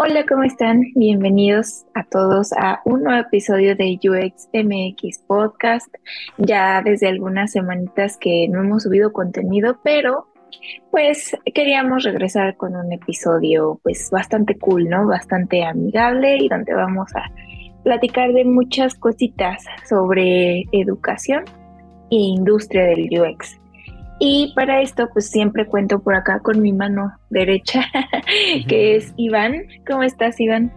Hola, ¿cómo están? Bienvenidos a todos a un nuevo episodio de UX MX Podcast. Ya desde algunas semanitas que no hemos subido contenido, pero pues queríamos regresar con un episodio pues bastante cool, ¿no? Bastante amigable y donde vamos a platicar de muchas cositas sobre educación e industria del UX. Y para esto, pues siempre cuento por acá con mi mano derecha, que es Iván. ¿Cómo estás, Iván?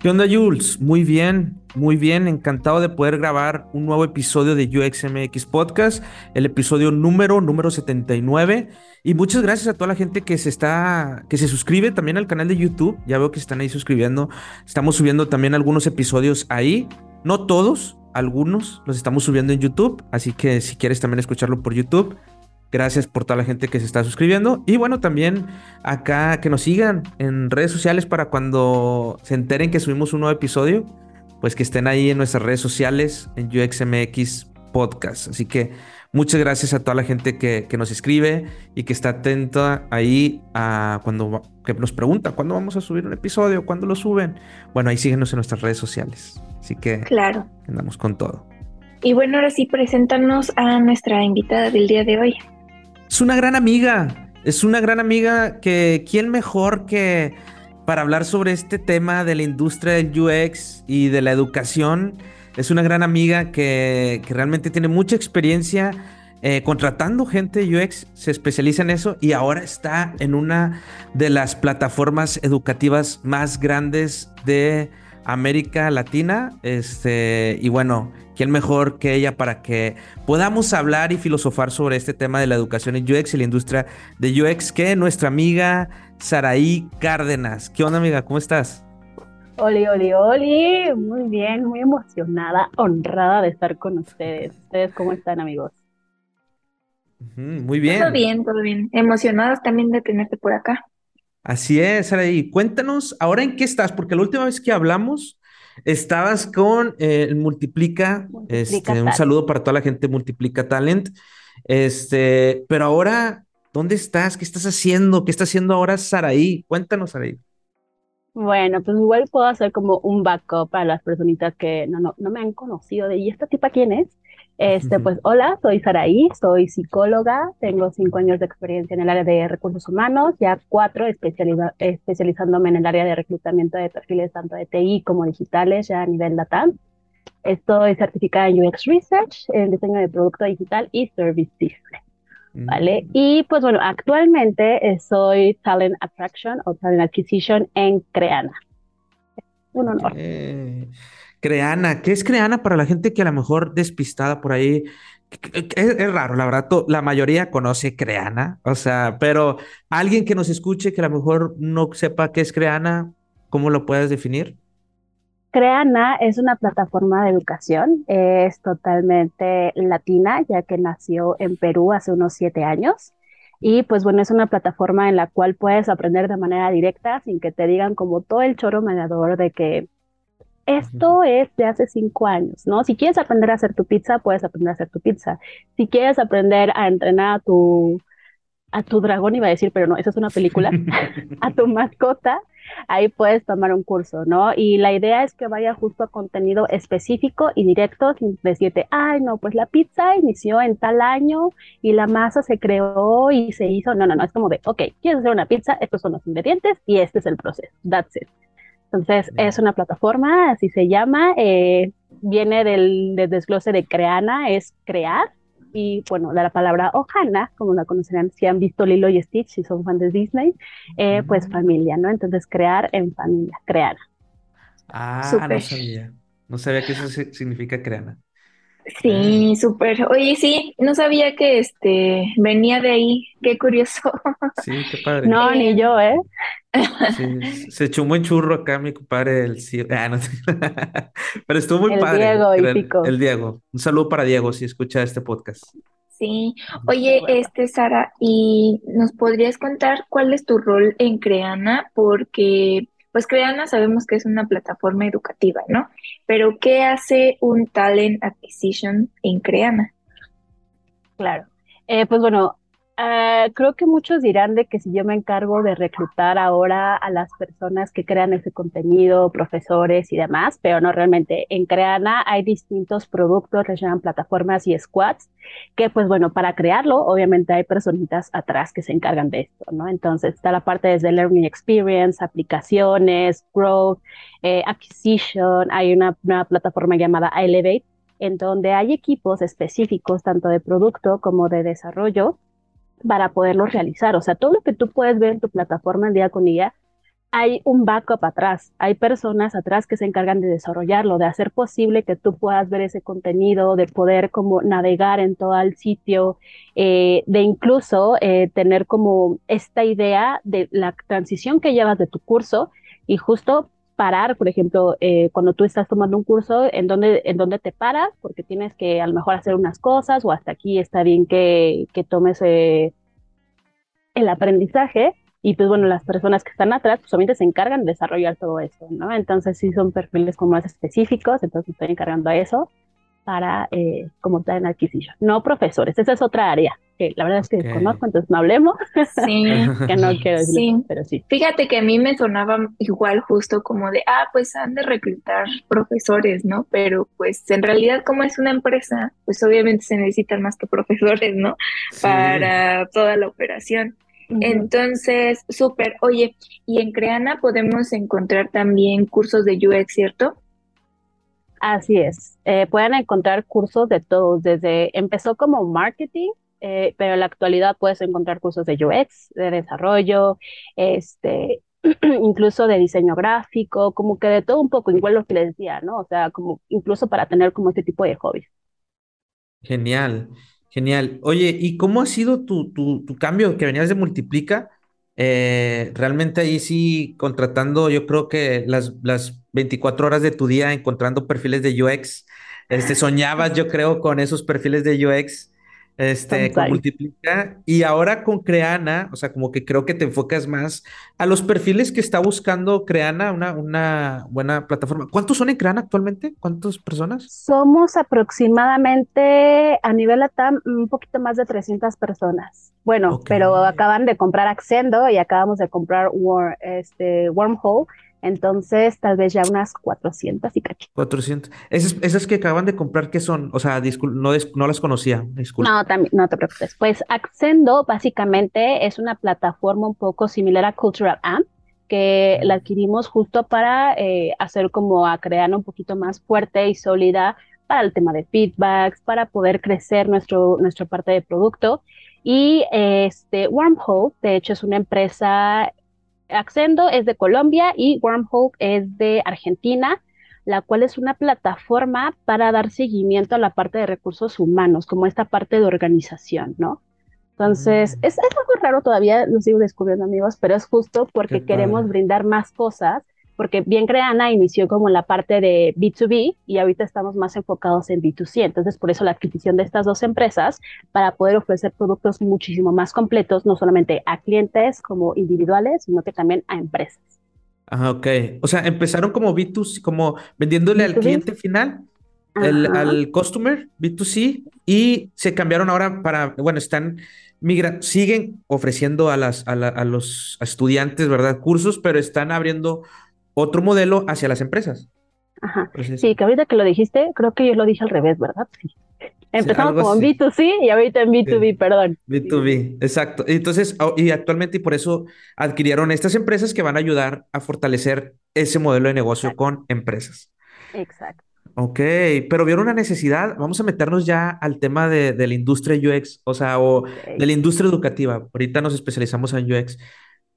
¿Qué onda, Jules? Muy bien, muy bien. Encantado de poder grabar un nuevo episodio de UXMX Podcast, el episodio número, número 79. Y muchas gracias a toda la gente que se está, que se suscribe también al canal de YouTube. Ya veo que están ahí suscribiendo. Estamos subiendo también algunos episodios ahí. No todos, algunos los estamos subiendo en YouTube. Así que si quieres también escucharlo por YouTube, Gracias por toda la gente que se está suscribiendo. Y bueno, también acá que nos sigan en redes sociales para cuando se enteren que subimos un nuevo episodio, pues que estén ahí en nuestras redes sociales, en UXMX Podcast. Así que muchas gracias a toda la gente que, nos escribe y que está atenta ahí a cuando que nos pregunta cuándo vamos a subir un episodio, cuándo lo suben. Bueno, ahí síguenos en nuestras redes sociales. Así que claro. andamos con todo. Y bueno, ahora sí, preséntanos a nuestra invitada del día de hoy. Es una gran amiga. Es una gran amiga que, ¿quién mejor que para hablar sobre este tema de la industria del UX y de la educación? Es una gran amiga que, realmente tiene mucha experiencia eh, contratando gente UX, se especializa en eso y ahora está en una de las plataformas educativas más grandes de América Latina. Este, y bueno, ¿quién mejor que ella para que podamos hablar y filosofar sobre este tema de la educación en UX y la industria de UX que nuestra amiga Saraí Cárdenas? ¿Qué onda, amiga? ¿Cómo estás? Oli, oli, oli, muy bien, muy emocionada, honrada de estar con ustedes. ¿Ustedes cómo están, amigos? muy bien. Todo bien, todo bien. Emocionadas también de tenerte por acá. Así es, Saraí. Cuéntanos, ahora en qué estás, porque la última vez que hablamos estabas con eh, Multiplica. este, un saludo para toda la gente Multiplica Talent. Este, pero ahora, ¿dónde estás? ¿Qué estás haciendo? ¿Qué está haciendo ahora Saraí? Cuéntanos, Saraí. Bueno, pues igual puedo hacer como un backup para las personitas que no, no, no me han conocido de, ¿y esta tipa quién es? Este, pues hola, soy Saraí, soy psicóloga, tengo cinco años de experiencia en el área de recursos humanos, ya cuatro especializándome en el área de reclutamiento de perfiles tanto de TI como digitales, ya a nivel data. Estoy certificada en UX Research, en diseño de producto digital y Service. ¿Vale? Mm. Y pues bueno, actualmente eh, soy Talent Attraction o Talent Acquisition en Creana. Un honor. Creana, ¿qué es Creana para la gente que a lo mejor despistada por ahí? Es, raro, la verdad, la mayoría conoce Creana, o sea, pero alguien que nos escuche que a lo mejor no sepa qué es Creana, ¿cómo lo puedes definir? Creana es una plataforma de educación, es totalmente latina, ya que nació en Perú hace unos siete años. Y pues bueno, es una plataforma en la cual puedes aprender de manera directa sin que te digan como todo el choro mediador de que esto es de hace cinco años, ¿no? Si quieres aprender a hacer tu pizza, puedes aprender a hacer tu pizza. Si quieres aprender a entrenar a tu, a tu dragón, iba a decir, pero no, esa es una película, a tu mascota, ahí puedes tomar un curso, ¿no? Y la idea es que vaya justo a contenido específico y directo, sin decirte, ay, no, pues la pizza inició en tal año y la masa se creó y se hizo. No, no, no, es como de, ok, quieres hacer una pizza, estos son los ingredientes y este es el proceso. That's it. Entonces, es una plataforma, así se llama, eh, viene del, desglose de creana, es crear, y bueno, la, palabra Ohana, como la conocerán si han visto Lilo y Stitch, si son fans de Disney, eh, pues mm. familia, ¿no? Entonces, crear en familia, crear. Ah, no sabía. No sabía que eso significa creana. Sí, súper. Oye, sí, no sabía que este venía de ahí. Qué curioso. Sí, qué padre. No, ni yo, ¿eh? Sí, se echó un buen churro acá mi compadre el ah, no Pero estuvo muy el padre. Diego y el, Pico. el Diego. Un saludo para Diego si escucha este podcast. Sí. Oye, este Sara, ¿y nos podrías contar cuál es tu rol en Creana? Porque pues Creana sabemos que es una plataforma educativa, ¿no? Pero ¿qué hace un Talent Acquisition en Creana? Claro. Eh, pues bueno, Ah, creo que muchos dirán de que si yo me encargo de reclutar ahora a las personas que crean ese contenido, profesores y demás, pero no realmente. En Creana hay distintos productos, les llaman plataformas y squads, que pues bueno, para crearlo, obviamente hay personitas atrás que se encargan de esto, ¿no? Entonces está la parte desde Learning Experience, aplicaciones, growth, eh, acquisition, hay una, una plataforma llamada Elevate, en donde hay equipos específicos tanto de producto como de desarrollo para poderlos realizar. O sea, todo lo que tú puedes ver en tu plataforma día con día, hay un backup atrás, hay personas atrás que se encargan de desarrollarlo, de hacer posible que tú puedas ver ese contenido, de poder como navegar en todo el sitio, eh, de incluso eh, tener como esta idea de la transición que llevas de tu curso y justo parar, por ejemplo, eh, cuando tú estás tomando un curso, en dónde, en dónde te paras, porque tienes que a lo mejor hacer unas cosas o hasta aquí está bien que, que tomes eh, el aprendizaje y pues bueno, las personas que están atrás pues solamente se encargan de desarrollar todo eso, ¿no? Entonces sí son perfiles como más específicos, entonces estoy encargando a eso para eh, como tal en adquisición. No profesores, esa es otra área que la verdad es que desconozco, entonces no hablemos. Sí. que no quiero decir, pero sí. Fíjate que a mí me sonaba igual justo como de, ah, pues han de reclutar profesores, ¿no? Pero pues en realidad como es una empresa, pues obviamente se necesitan más que profesores, ¿no? Para toda la operación. Entonces, súper. Oye, y en Creana podemos encontrar también cursos de UX, ¿cierto? Así es. Eh, pueden encontrar cursos de todos, desde empezó como marketing, eh, pero en la actualidad puedes encontrar cursos de UX, de desarrollo, este, incluso de diseño gráfico, como que de todo un poco, igual lo que les decía, ¿no? O sea, como incluso para tener como este tipo de hobbies. Genial, genial. Oye, ¿y cómo ha sido tu, tu, tu cambio que venías de Multiplica? Eh, realmente ahí sí, contratando, yo creo que las, las 24 horas de tu día encontrando perfiles de UX, este, soñabas, yo creo, con esos perfiles de UX este, con Multiplica. Y ahora con Creana, o sea, como que creo que te enfocas más a los perfiles que está buscando Creana, una, una buena plataforma. ¿Cuántos son en Creana actualmente? ¿Cuántas personas? Somos aproximadamente a nivel ATAM un poquito más de 300 personas. Bueno, pero acaban de comprar Accendo y acabamos de comprar este, Wormhole entonces, tal vez ya unas 400 y cacho. 400. Esas, esas que acaban de comprar, ¿qué son? O sea, no, no las conocía, disculpa. No, también, no te preocupes. Pues Accendo básicamente es una plataforma un poco similar a Cultural Amp, que la adquirimos justo para eh, hacer como a crear un poquito más fuerte y sólida para el tema de feedbacks, para poder crecer nuestro, nuestra parte de producto. Y este Wormhole, de hecho, es una empresa Accendo es de Colombia y Wormhole es de Argentina, la cual es una plataforma para dar seguimiento a la parte de recursos humanos, como esta parte de organización, ¿no? Entonces, mm. es, algo raro todavía, lo sigo descubriendo amigos, pero es justo porque queremos brindar más cosas porque bien Creana inició como la parte de B2B y ahorita estamos más enfocados en B2C. Entonces, por eso la adquisición de estas dos empresas para poder ofrecer productos muchísimo más completos, no solamente a clientes como individuales, sino que también a empresas. Ah, ok. O sea, empezaron como B2C, como vendiéndole al cliente final, al customer, B2C, y se cambiaron ahora para, bueno, están migrando, siguen ofreciendo a, las, a, a los estudiantes, ¿verdad? Cursos, pero están abriendo otro modelo hacia las empresas. Ajá. Sí, que ahorita que lo dijiste, creo que yo lo dije al revés, ¿verdad? Sí. Empezamos con B2C y ahorita en B2B, perdón. B2B, exacto. Entonces, y actualmente y por eso adquirieron estas empresas que van a ayudar a fortalecer ese modelo de negocio con empresas. Exacto. Ok, pero vieron una necesidad. Vamos a meternos ya al tema de, la industria UX, o sea, o de la industria educativa. Ahorita nos especializamos en UX.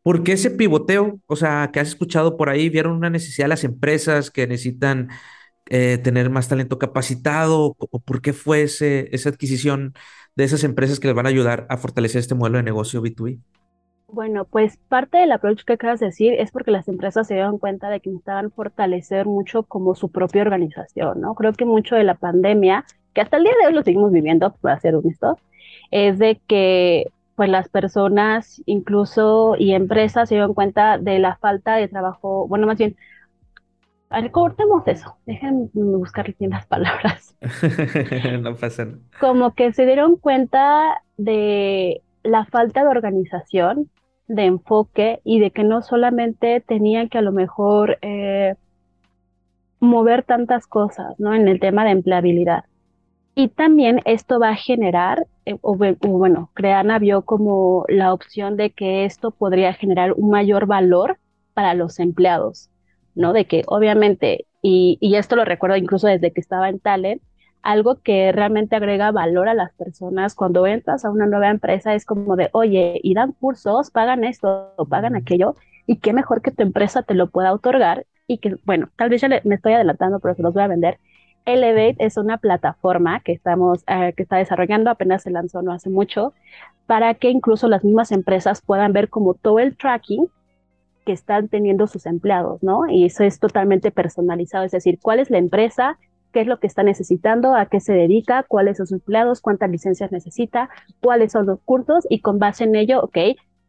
¿Por qué ese pivoteo? O sea, que has escuchado por ahí, vieron una necesidad de las empresas que necesitan eh, tener más talento capacitado, o por qué fue esa adquisición de esas empresas que les van a ayudar a fortalecer este modelo de negocio B2B. Bueno, pues parte del approach que acabas de decir es porque las empresas se dieron cuenta de que necesitaban fortalecer mucho como su propia organización, ¿no? Creo que mucho de la pandemia, que hasta el día de hoy lo seguimos viviendo, para ser honesto, es de que pues las personas incluso y empresas se dieron cuenta de la falta de trabajo, bueno, más bien, cortemos eso, déjenme buscar bien las palabras. no pasa Como que se dieron cuenta de la falta de organización, de enfoque y de que no solamente tenían que a lo mejor eh, mover tantas cosas, ¿no? En el tema de empleabilidad. Y también esto va a generar, eh, o, bueno, Creana vio como la opción de que esto podría generar un mayor valor para los empleados, ¿no? De que obviamente, y, y esto lo recuerdo incluso desde que estaba en Talent, algo que realmente agrega valor a las personas cuando entras a una nueva empresa es como de, oye, y dan cursos, pagan esto, pagan aquello, y qué mejor que tu empresa te lo pueda otorgar y que, bueno, tal vez ya me estoy adelantando, pero se los voy a vender. Elevate es una plataforma que estamos, eh, que está desarrollando, apenas se lanzó no hace mucho, para que incluso las mismas empresas puedan ver como todo el tracking que están teniendo sus empleados, ¿no? Y eso es totalmente personalizado, es decir, cuál es la empresa, qué es lo que está necesitando, a qué se dedica, cuáles son sus empleados, cuántas licencias necesita, cuáles son los cursos y con base en ello, ok,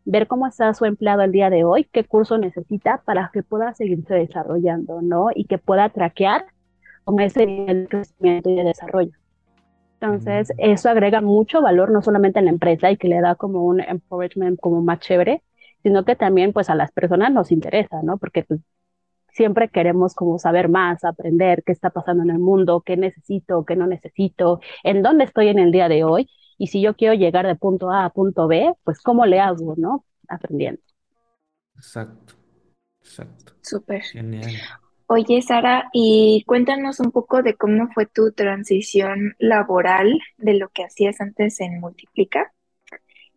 ver cómo está su empleado el día de hoy, qué curso necesita para que pueda seguirse desarrollando, ¿no? Y que pueda traquear con ese nivel de crecimiento y de desarrollo. Entonces, eso agrega mucho valor no solamente a la empresa y que le da como un empowerment como más chévere, sino que también pues a las personas nos interesa, ¿no? Porque pues, siempre queremos como saber más, aprender qué está pasando en el mundo, qué necesito, qué no necesito, en dónde estoy en el día de hoy. Y si yo quiero llegar de punto A a punto B, pues cómo le hago, ¿no? Aprendiendo. Exacto, exacto. Súper. Genial. Oye, Sara, y cuéntanos un poco de cómo fue tu transición laboral de lo que hacías antes en Multiplica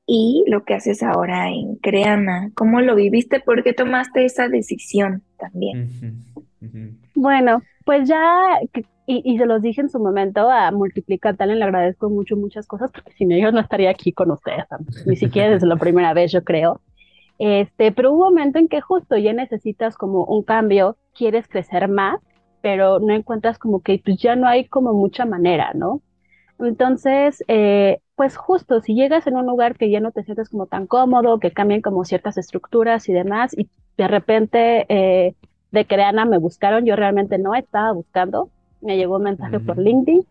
y lo que haces ahora en Creana. ¿Cómo lo viviste? ¿Por qué tomaste esa decisión también? Bueno, pues ya, y, se los dije en su momento a Multiplica Talent, le agradezco mucho muchas cosas, porque sin ellos no estaría aquí con ustedes, ni siquiera desde la primera vez, yo creo. Este, pero hubo un momento en que justo ya necesitas como un cambio, quieres crecer más, pero no encuentras como que pues ya no hay como mucha manera, ¿no? Entonces, eh, pues justo, si llegas en un lugar que ya no te sientes como tan cómodo, que cambian como ciertas estructuras y demás, y de repente eh, de Creana me buscaron, yo realmente no estaba buscando, me llegó un mensaje por LinkedIn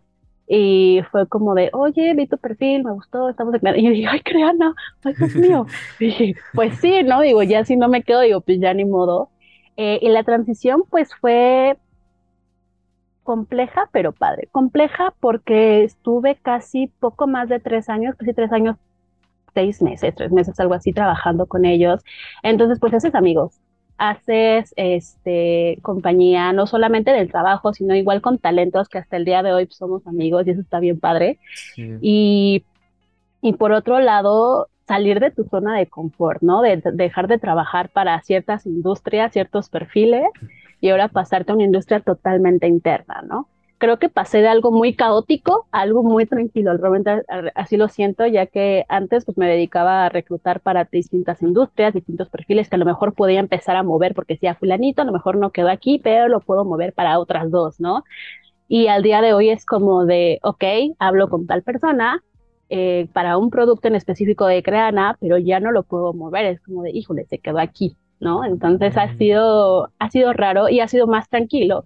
y fue como de, oye, vi tu perfil, me gustó, estamos en... Y yo dije, ay, Creana, ay, Dios mío. Y pues sí, ¿no? Digo, ya si no me quedo, digo, pues ya ni modo. Eh, y la transición, pues fue compleja, pero padre. Compleja porque estuve casi poco más de tres años, casi tres años, seis meses, tres meses, algo así, trabajando con ellos. Entonces, pues haces amigos, haces este, compañía, no solamente del trabajo, sino igual con talentos que hasta el día de hoy somos amigos y eso está bien padre. Y, y por otro lado, salir de tu zona de confort, ¿no? De, de, dejar de trabajar para ciertas industrias, ciertos perfiles y ahora pasarte a una industria totalmente interna, ¿no? Creo que pasé de algo muy caótico a algo muy tranquilo, realmente así lo siento, ya que antes pues me dedicaba a reclutar para distintas industrias, distintos perfiles que a lo mejor podía empezar a mover porque decía fulanito, a lo mejor no quedó aquí, pero lo puedo mover para otras dos, ¿no? Y al día de hoy es como de, ok, hablo con tal persona, eh, para un producto en específico de Creana, pero ya no lo puedo mover, es como de, híjole, se quedó aquí, ¿no? Entonces ha sido, ha sido raro y ha sido más tranquilo,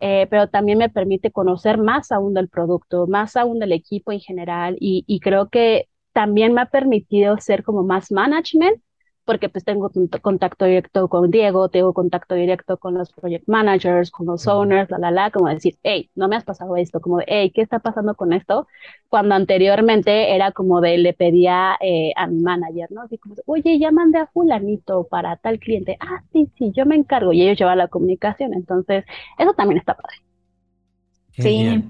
eh, pero también me permite conocer más aún del producto, más aún del equipo en general y, y creo que también me ha permitido ser como más management porque pues tengo contacto directo con Diego, tengo contacto directo con los project managers, con los owners, la, la, la, como decir, hey, no me has pasado esto, como de, hey, ¿qué está pasando con esto? Cuando anteriormente era como de, le pedía eh, a mi manager, ¿no? Así como, oye, ya mandé a fulanito para tal cliente, ah, sí, sí, yo me encargo, y ellos llevan la comunicación, entonces, eso también está padre. Sí,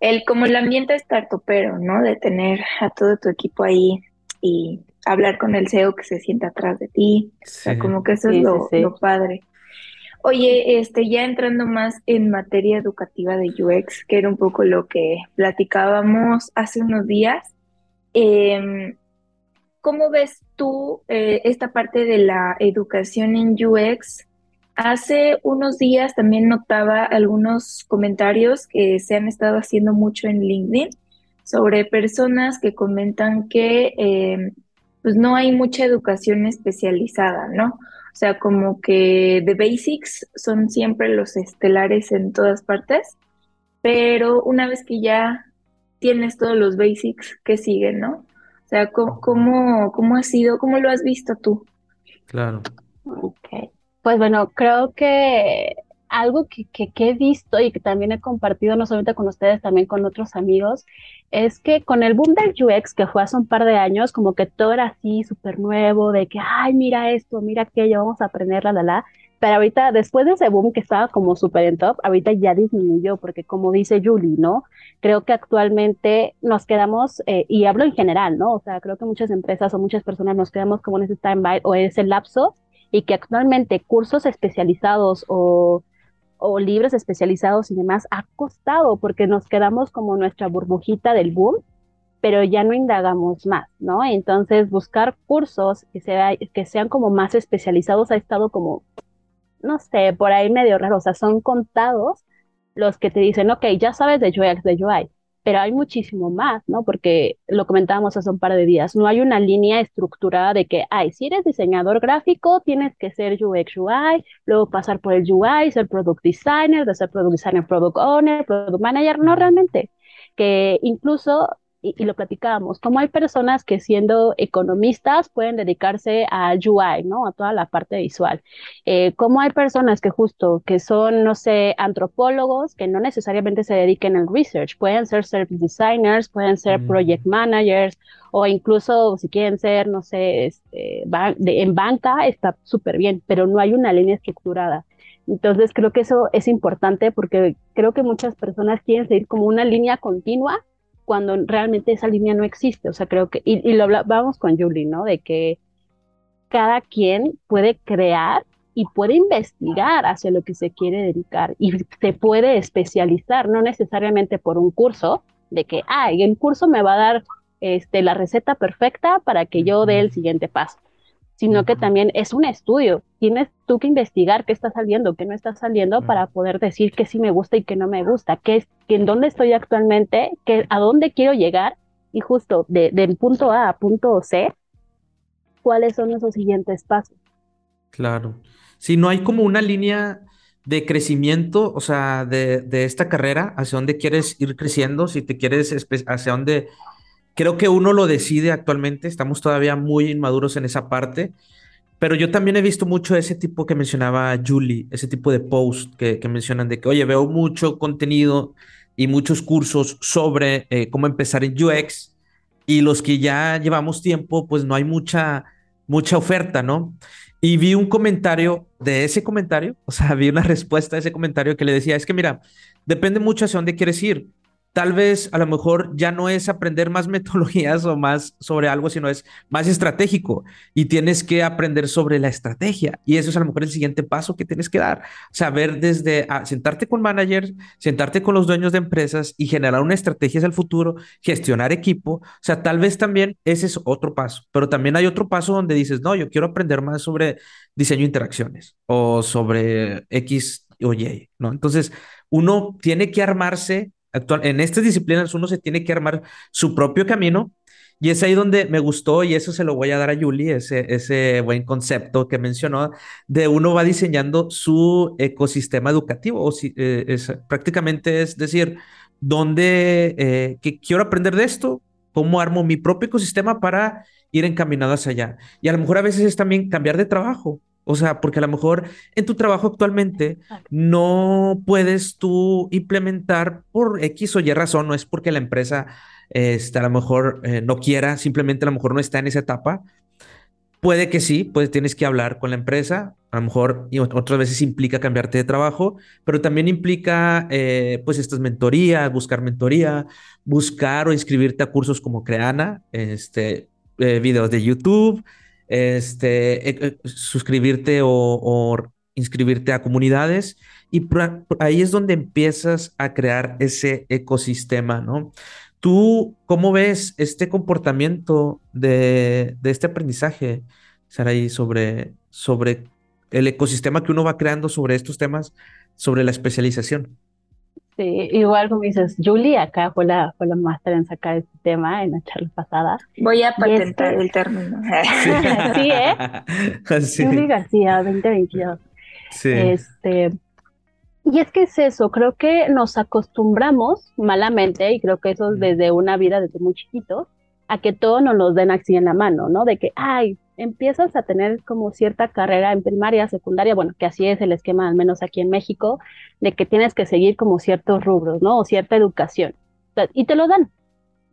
el, como el ambiente startupero, ¿no? De tener a todo tu equipo ahí y hablar con el CEO que se sienta atrás de ti. O sea, como que eso es lo, padre. Oye, este, ya entrando más en materia educativa de UX, que era un poco lo que platicábamos hace unos días, em, ¿cómo ves tú eh, esta parte de la educación en UX? Hace unos días también notaba algunos comentarios que se han estado haciendo mucho en LinkedIn sobre personas que comentan que em, pues no hay mucha educación especializada, ¿no? O sea, como que de basics son siempre los estelares en todas partes, pero una vez que ya tienes todos los basics, ¿qué siguen, no? O sea, ¿cómo, cómo, ha sido, cómo lo has visto tú? Claro. Ok. Pues bueno, creo que algo que, que, he visto y que también he compartido, no solamente con ustedes, también con otros amigos, es que con el boom del UX, que fue hace un par de años, como que todo era así, súper nuevo, de que, ay, mira esto, mira aquello, vamos a aprender, la, la, la. Pero ahorita, después de ese boom que estaba como súper en top, ahorita ya disminuyó, porque como dice Julie, ¿no? Creo que actualmente nos quedamos, eh, y hablo en general, ¿no? O sea, creo que muchas empresas o muchas personas nos quedamos como en ese time-by o ese lapso, y que actualmente cursos especializados o o libros especializados y demás ha costado porque nos quedamos como nuestra burbujita del boom, pero ya no indagamos más, ¿no? Entonces buscar cursos que, sea, que sean como más especializados ha estado como, no sé, por ahí medio raro, o sea, son contados los que te dicen, ok, ya sabes de UX, de UI, pero hay muchísimo más, ¿no? Porque lo comentábamos hace un par de días, no hay una línea estructurada de que, ay, si eres diseñador gráfico, tienes que ser UX UI, luego pasar por el UI, ser product designer, de ser product designer, product owner, product manager, no realmente, que incluso y, lo platicábamos, como hay personas que siendo economistas pueden dedicarse a UI, ¿no? A toda la parte visual. Eh, como hay personas que justo, que son, no sé, antropólogos, que no necesariamente se dediquen al research, pueden ser service designers, pueden ser mm. project managers, o incluso si quieren ser, no sé, este, en banca, está súper bien, pero no hay una línea estructurada. Entonces creo que eso es importante porque creo que muchas personas quieren seguir como una línea continua cuando realmente esa línea no existe. O sea, creo que, y, lo hablábamos con Julie, ¿no? De que cada quien puede crear y puede investigar hacia lo que se quiere dedicar y se puede especializar, no necesariamente por un curso, de que, ah, el curso me va a dar este, la receta perfecta para que yo dé el siguiente paso sino que también es un estudio. Tienes tú que investigar qué está saliendo, qué no está saliendo para poder decir qué sí me gusta y qué no me gusta, qué es, en dónde estoy actualmente, qué, a dónde quiero llegar y justo de, del punto A a punto C, cuáles son esos siguientes pasos. Claro. Si no hay como una línea de crecimiento, o sea, de, de esta carrera, hacia dónde quieres ir creciendo, si te quieres, hacia dónde Creo que uno lo decide actualmente, estamos todavía muy inmaduros en esa parte, pero yo también he visto mucho ese tipo que mencionaba Julie, ese tipo de post que, mencionan de que, oye, veo mucho contenido y muchos cursos sobre eh, cómo empezar en UX y los que ya llevamos tiempo, pues no hay mucha, mucha oferta, ¿no? Y vi un comentario de ese comentario, o sea, vi una respuesta a ese comentario que le decía, es que mira, depende mucho hacia dónde quieres ir tal vez a lo mejor ya no es aprender más metodologías o más sobre algo, sino es más estratégico y tienes que aprender sobre la estrategia. Y eso es a lo mejor el siguiente paso que tienes que dar. Saber desde ah, sentarte con managers, sentarte con los dueños de empresas y generar una estrategia hacia el futuro, gestionar equipo. O sea, tal vez también ese es otro paso, pero también hay otro paso donde dices, no, yo quiero aprender más sobre diseño de interacciones o sobre X o Y, ¿no? Entonces, uno tiene que armarse actual, en estas disciplinas uno se tiene que armar su propio camino y es ahí donde me gustó y eso se lo voy a dar a Julie, ese, ese buen concepto que mencionó, de uno va diseñando su ecosistema educativo, o si, eh, es, prácticamente es decir, dónde, eh, que quiero aprender de esto, cómo armo mi propio ecosistema para ir encaminado hacia allá. Y a lo mejor a veces es también cambiar de trabajo, o sea, porque a lo mejor en tu trabajo actualmente no puedes tú implementar por X o Y razón, no es porque la empresa este, a lo mejor eh, no quiera, simplemente a lo mejor no está en esa etapa. Puede que sí, pues tienes que hablar con la empresa, a lo mejor y otras veces implica cambiarte de trabajo, pero también implica eh, pues estas mentorías, buscar mentoría, buscar o inscribirte a cursos como Creana, este, eh, videos de YouTube, este, eh, eh, suscribirte o, inscribirte a comunidades y ahí es donde empiezas a crear ese ecosistema, ¿no? ¿Tú cómo ves este comportamiento de, este aprendizaje, Saraí, sobre, sobre el ecosistema que uno va creando sobre estos temas, sobre la especialización? Sí, igual como dices, Julie acá fue la, fue la máster en sacar este tema en la charla pasada. Voy a patentar este el término. sí, ¿eh? Sí. Julie García, 2022. Sí. Este, y es que es eso, creo que nos acostumbramos malamente, y creo que eso es desde una vida desde muy chiquito, a que todo nos lo den así en la mano, ¿no? De que, ay, empiezas a tener como cierta carrera en primaria, secundaria, bueno, que así es el esquema, al menos aquí en México, de que tienes que seguir como ciertos rubros, ¿no? O cierta educación. Y te lo dan,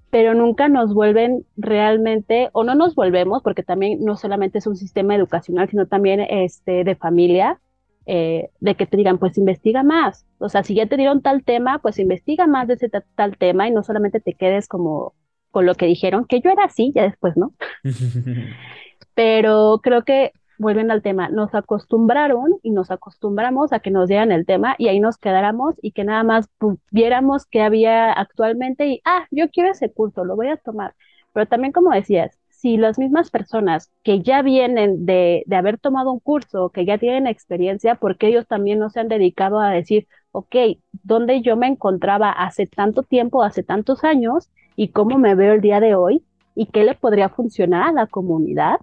pero nunca nos vuelven realmente, o no nos volvemos, porque también no solamente es un sistema educacional, sino también este, de familia, eh, de que te digan, pues investiga más. O sea, si ya te dieron tal tema, pues investiga más de ese tal tema y no solamente te quedes como con lo que dijeron, que yo era así, ya después, ¿no? Pero creo que vuelven al tema, nos acostumbraron y nos acostumbramos a que nos dieran el tema y ahí nos quedáramos y que nada más viéramos qué había actualmente y, ah, yo quiero ese curso, lo voy a tomar. Pero también, como decías, si las mismas personas que ya vienen de, de haber tomado un curso, que ya tienen experiencia, porque ellos también no se han dedicado a decir, ok, ¿dónde yo me encontraba hace tanto tiempo, hace tantos años y cómo me veo el día de hoy y qué le podría funcionar a la comunidad?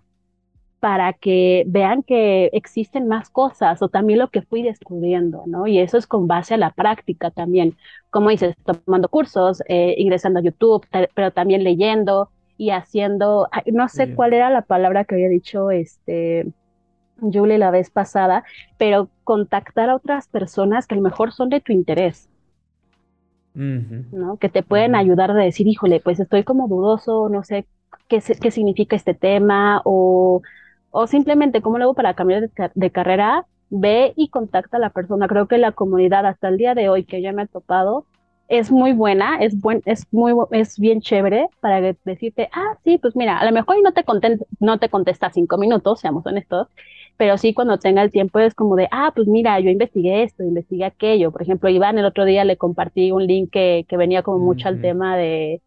Para que vean que existen más cosas o también lo que fui descubriendo, ¿no? Y eso es con base a la práctica también, como dices, tomando cursos, eh, ingresando a YouTube, pero también leyendo y haciendo, no sé cuál era la palabra que había dicho este Julie la vez pasada, pero contactar a otras personas que a lo mejor son de tu interés. ¿no? Que te pueden ayudar a decir, híjole, pues estoy como dudoso, no sé qué, qué significa este tema, o o simplemente cómo luego para cambiar de, carrera, ve y contacta a la persona. Creo que la comunidad hasta el día de hoy que ya me ha topado es muy buena, es buen, es muy es bien chévere para decirte, ah, sí, pues mira, a lo mejor no te no te contesta cinco minutos, seamos honestos, pero sí cuando tenga el tiempo es como de, ah, pues mira, yo investigué esto, investigué aquello. Por ejemplo, Iván el otro día le compartí un link que, que venía como mucho al tema de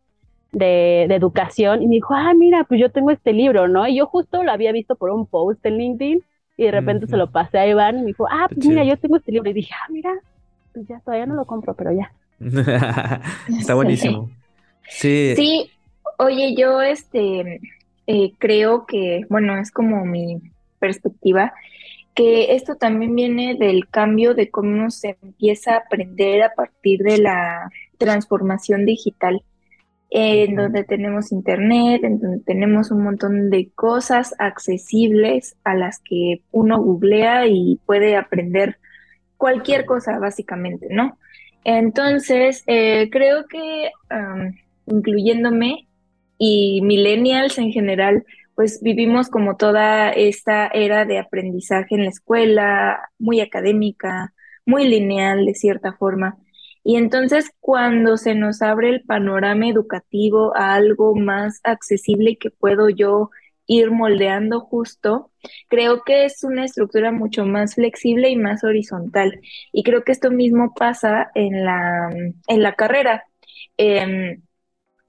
de, educación y me dijo, ah, mira, pues yo tengo este libro, ¿no? Y yo justo lo había visto por un post en LinkedIn y de repente se lo pasé a Iván y me dijo, ah, pues mira, yo tengo este libro. Y dije, ah, mira, pues ya todavía no lo compro, pero ya. Está buenísimo. Sí. Sí, oye, yo este eh, creo que, bueno, es como mi perspectiva, que esto también viene del cambio de cómo se empieza a aprender a partir de la transformación digital en donde tenemos internet, en donde tenemos un montón de cosas accesibles a las que uno googlea y puede aprender cualquier cosa básicamente, ¿no? Entonces, eh, creo que incluyéndome y millennials en general, pues vivimos como toda esta era de aprendizaje en la escuela, muy académica, muy lineal de cierta forma. Y entonces cuando se nos abre el panorama educativo a algo más accesible que puedo yo ir moldeando justo, creo que es una estructura mucho más flexible y más horizontal. Y creo que esto mismo pasa en la, en la carrera. Em,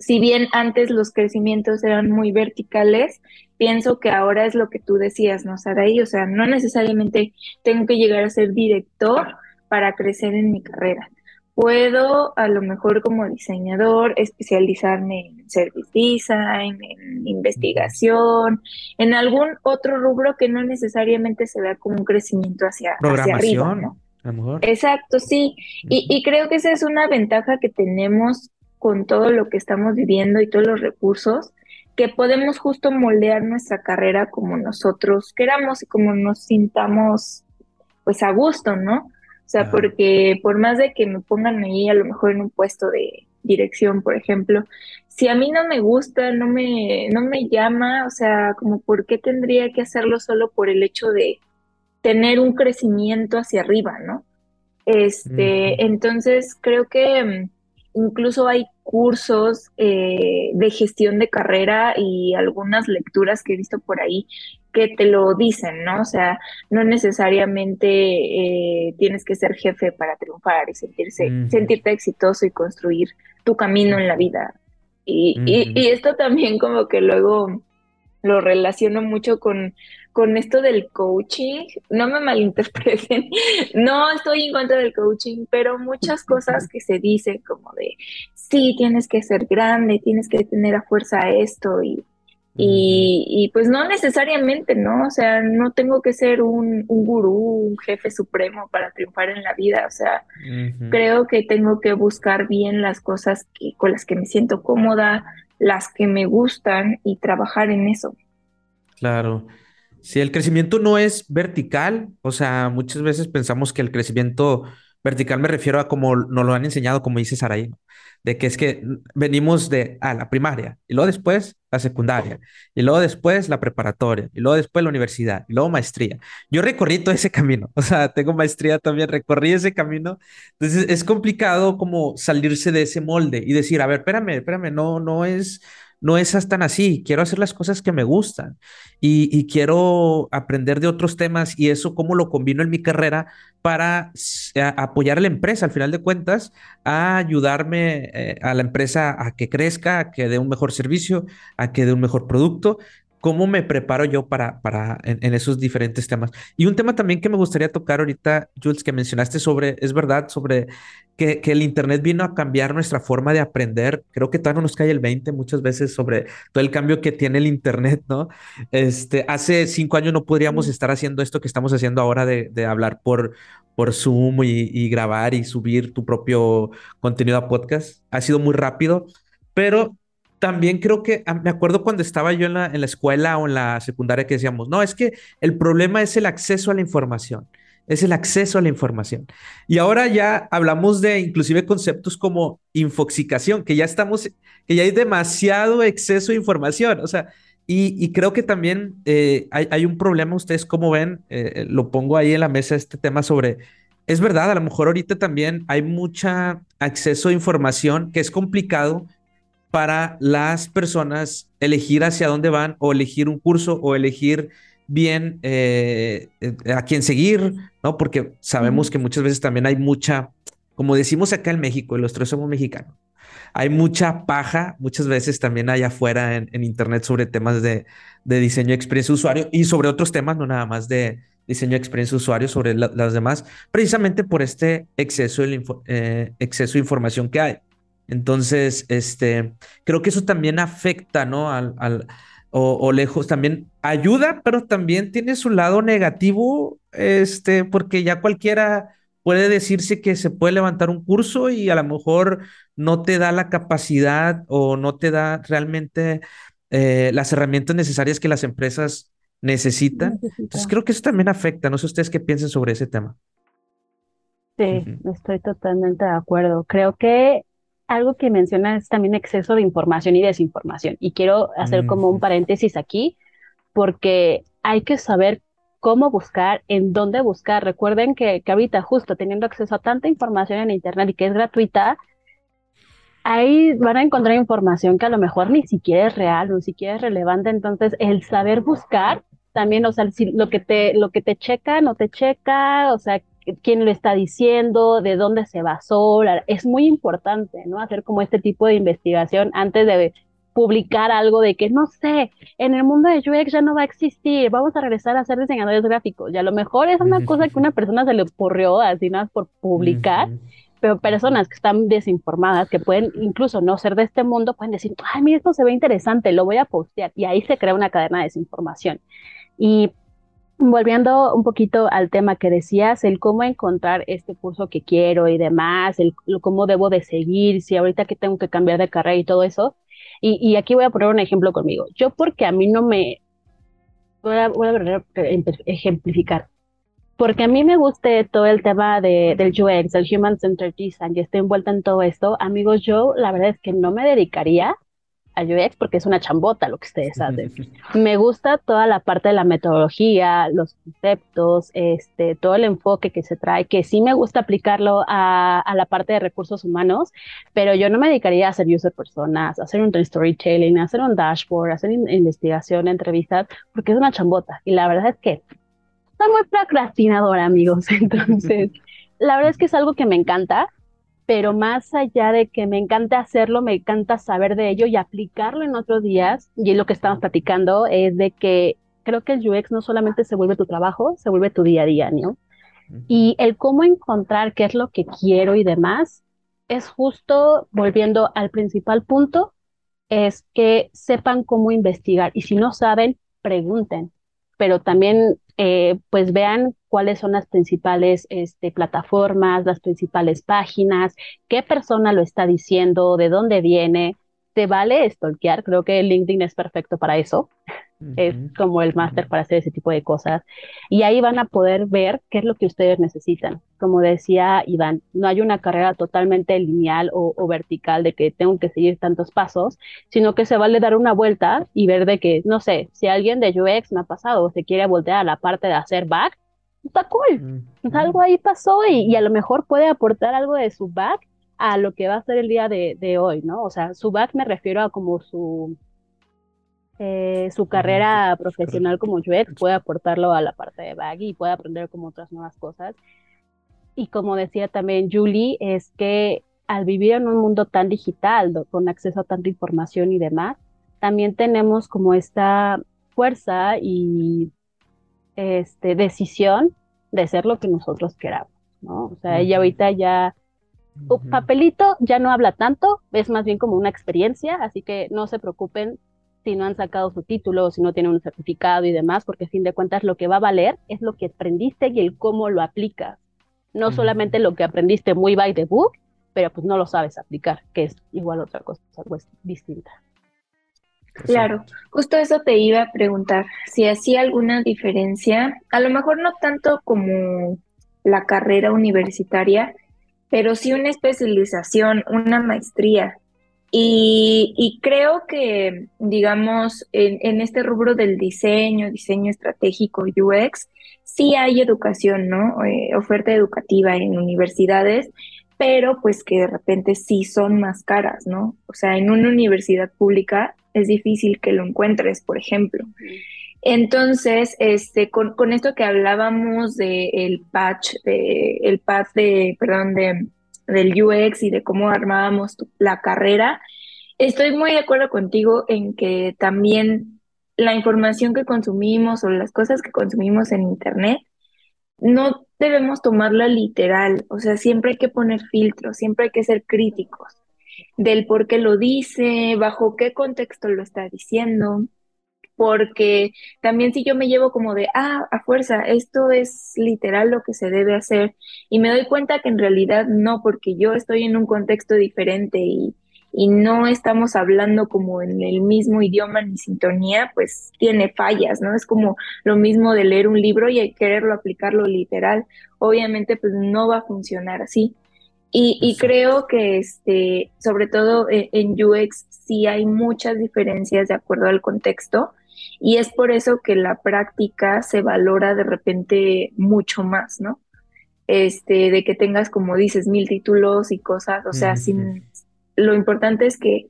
si bien antes los crecimientos eran muy verticales, pienso que ahora es lo que tú decías, ¿no, Saraí? O sea, no necesariamente tengo que llegar a ser director para crecer en mi carrera puedo a lo mejor como diseñador especializarme en service design, en investigación, en algún otro rubro que no necesariamente se vea como un crecimiento hacia, hacia arriba. ¿no? A lo mejor. Exacto, sí. Y, y creo que esa es una ventaja que tenemos con todo lo que estamos viviendo y todos los recursos, que podemos justo moldear nuestra carrera como nosotros queramos y como nos sintamos pues a gusto, ¿no? O sea, porque por más de que me pongan ahí a lo mejor en un puesto de dirección, por ejemplo, si a mí no me gusta, no me, no me llama, o sea, como por qué tendría que hacerlo solo por el hecho de tener un crecimiento hacia arriba, ¿no? Este, entonces creo que mm, incluso hay cursos eh, de gestión de carrera y algunas lecturas que he visto por ahí que te lo dicen, ¿no? O sea, no necesariamente eh, tienes que ser jefe para triunfar y sentirse, sentirte exitoso y construir tu camino en la vida. Y, y, esto también como que luego lo relaciono mucho con, con esto del coaching. No me malinterpreten, no estoy en contra del coaching, pero muchas cosas que se dicen como de, sí, tienes que ser grande, tienes que tener a fuerza esto y y, pues no necesariamente, ¿no? O sea, no tengo que ser un, un gurú, un jefe supremo para triunfar en la vida. O sea, creo que tengo que buscar bien las cosas que, con las que me siento cómoda, las que me gustan y trabajar en eso. Claro. Si el crecimiento no es vertical, o sea, muchas veces pensamos que el crecimiento vertical me refiero a como nos lo han enseñado, como dice Saraí, de que es que venimos de a la primaria y luego después la secundaria y luego después la preparatoria y luego después la universidad y luego maestría. Yo recorrí todo ese camino, o sea, tengo maestría también, recorrí ese camino. Entonces es complicado como salirse de ese molde y decir, a ver, espérame, espérame, no, no es no es tan así, quiero hacer las cosas que me gustan y, quiero aprender de otros temas y eso cómo lo combino en mi carrera para apoyar a la empresa, al final de cuentas, a ayudarme eh, a la empresa a que crezca, a que dé un mejor servicio, a que dé un mejor producto. ¿Cómo me preparo yo para, para en, esos diferentes temas? Y un tema también que me gustaría tocar ahorita, Jules, que mencionaste sobre, es verdad, sobre que, el Internet vino a cambiar nuestra forma de aprender. Creo que todavía no nos cae el 20 muchas veces sobre todo el cambio que tiene el Internet, ¿no? Este, hace cinco años no podríamos estar haciendo esto que estamos haciendo ahora de, hablar por, por Zoom y, grabar y subir tu propio contenido a podcast. Ha sido muy rápido, pero también creo que ah, me acuerdo cuando estaba yo en la, en la escuela o en la secundaria que decíamos, no, es que el problema es el acceso a la información es el acceso a la información. Y ahora ya hablamos de inclusive conceptos como infoxicación, que ya estamos, que ya hay demasiado exceso de información. O sea, y, creo que también eh, hay, un problema, ustedes como ven, eh, lo pongo ahí en la mesa este tema sobre, es verdad, a lo mejor ahorita también hay mucha acceso a información que es complicado para las personas elegir hacia dónde van o elegir un curso o elegir bien eh, a quién seguir, ¿no? Porque sabemos que muchas veces también hay mucha, como decimos acá en México, y los tres somos mexicanos, hay mucha paja muchas veces también allá afuera en, Internet sobre temas de, diseño de experiencia de usuario y sobre otros temas, no nada más de diseño de experiencia de usuario, sobre las demás, precisamente por este exceso de, eh, exceso de información que hay. Entonces, este, creo que eso también afecta, ¿no? al, o, lejos también ayuda, pero también tiene su lado negativo, este, porque ya cualquiera puede decirse que se puede levantar un curso y a lo mejor no te da la capacidad o no te da realmente eh, las herramientas necesarias que las empresas necesitan. Entonces creo que eso también afecta. No sé ustedes qué piensan sobre ese tema. Sí, estoy totalmente de acuerdo. Creo que algo que menciona es también exceso de información y desinformación. Y quiero hacer como un paréntesis aquí, porque hay que saber cómo buscar, en dónde buscar. Recuerden que, que ahorita justo teniendo acceso a tanta información en Internet y que es gratuita, ahí van a encontrar información que a lo mejor ni siquiera es real, ni siquiera es relevante. Entonces, el saber buscar también, o sea, si lo que te, lo que te checa, no te checa, o sea, quién lo está diciendo, de dónde se basó. Es muy importante, ¿no? Hacer como este tipo de investigación antes de publicar algo de que, no sé, en el mundo de UX ya no va a existir, vamos a regresar a ser diseñadores gráficos. Y a lo mejor es una cosa que una persona se le ocurrió así nada por publicar, pero personas que están desinformadas, que pueden incluso no ser de este mundo, pueden decir, ay, mira, esto se ve interesante, lo voy a postear. Y ahí se crea una cadena de desinformación. Y volviendo un poquito al tema que decías, el cómo encontrar este curso que quiero y demás, el, cómo debo de seguir, si ahorita que tengo que cambiar de carrera y todo eso. Y, aquí voy a poner un ejemplo conmigo. Yo porque a mí no me... Voy a, voy a ejemplificar. Porque a mí me guste todo el tema de, del UX, del Human Centered Design, y estoy envuelta en todo esto, amigos, yo la verdad es que no me dedicaría a UX porque es una chambota lo que ustedes hacen. Me gusta toda la parte de la metodología, los conceptos, este, todo el enfoque que se trae, que sí me gusta aplicarlo a, a la parte de recursos humanos, pero yo no me dedicaría a hacer user personas, a hacer un storytelling, a hacer un dashboard, a hacer investigación, entrevistas, porque es una chambota. Y la verdad es que soy muy procrastinadora, amigos. Entonces, la verdad es que es algo que me encanta pero más allá de que me encanta hacerlo, me encanta saber de ello y aplicarlo en otros días. Y lo que estamos platicando es de que creo que el UX no solamente se vuelve tu trabajo, se vuelve tu día a día, ¿no? Y el cómo encontrar qué es lo que quiero y demás es justo volviendo al principal punto, es que sepan cómo investigar y si no saben, pregunten, pero también eh, pues vean cuáles son las principales este, plataformas, las principales páginas, qué persona lo está diciendo, de dónde viene. te vale stalkear, creo que LinkedIn es perfecto para eso. Es como el máster para hacer ese tipo de cosas. Y ahí van a poder ver qué es lo que ustedes necesitan. Como decía Iván, no hay una carrera totalmente lineal o, vertical de que tengo que seguir tantos pasos, sino que se vale dar una vuelta y ver de que, no sé, si alguien de UX me ha pasado o se quiere voltear a la parte de hacer back, está cool. Algo ahí pasó y, a lo mejor puede aportar algo de su back a lo que va a ser el día de, de hoy, ¿no? O sea, su back me refiero a como su eh, su carrera profesional como UX puede aportarlo a la parte de Baggy y puede aprender como otras nuevas cosas. Y como decía también Julie, es que al vivir en un mundo tan digital, con acceso a tanta información y demás, también tenemos como esta fuerza y este, decisión de ser lo que nosotros queramos, ¿no? O sea, ella ahorita ya, papelito ya no habla tanto, es más bien como una experiencia, así que no se preocupen si no han sacado su título, si no tienen un certificado y demás, porque a fin de cuentas lo que va a valer es lo que aprendiste y el cómo lo aplicas. No solamente lo que aprendiste muy by the book, pero pues no lo sabes aplicar, que es igual otra cosa, algo distinta. Claro, justo eso te iba a preguntar, si hacía alguna diferencia, a lo mejor no tanto como la carrera universitaria, pero sí una especialización, una maestría, y, creo que, digamos, en, este rubro del diseño, diseño estratégico, UX, sí hay educación, ¿no? Eh, oferta educativa en universidades, pero pues que de repente sí son más caras, ¿no? O sea, en una universidad pública es difícil que lo encuentres, por ejemplo. Entonces, este, con, con esto que hablábamos del el patch, de, el path de, perdón, de del UX y de cómo armábamos la carrera, estoy muy de acuerdo contigo en que también la información que consumimos o las cosas que consumimos en Internet, no debemos tomarla literal, o sea, siempre hay que poner filtros, siempre hay que ser críticos del por qué lo dice, bajo qué contexto lo está diciendo porque también si yo me llevo como de, ah, a fuerza, esto es literal lo que se debe hacer, y me doy cuenta que en realidad no, porque yo estoy en un contexto diferente y, y no estamos hablando como en el mismo idioma ni sintonía, pues tiene fallas, ¿no? Es como lo mismo de leer un libro y quererlo aplicarlo literal. Obviamente, pues no va a funcionar así. Y, y creo que, este, sobre todo en, en UX, sí hay muchas diferencias de acuerdo al contexto y es por eso que la práctica se valora de repente mucho más, ¿no? Este, de que tengas, como dices, mil títulos y cosas, o sea, sin, lo importante es que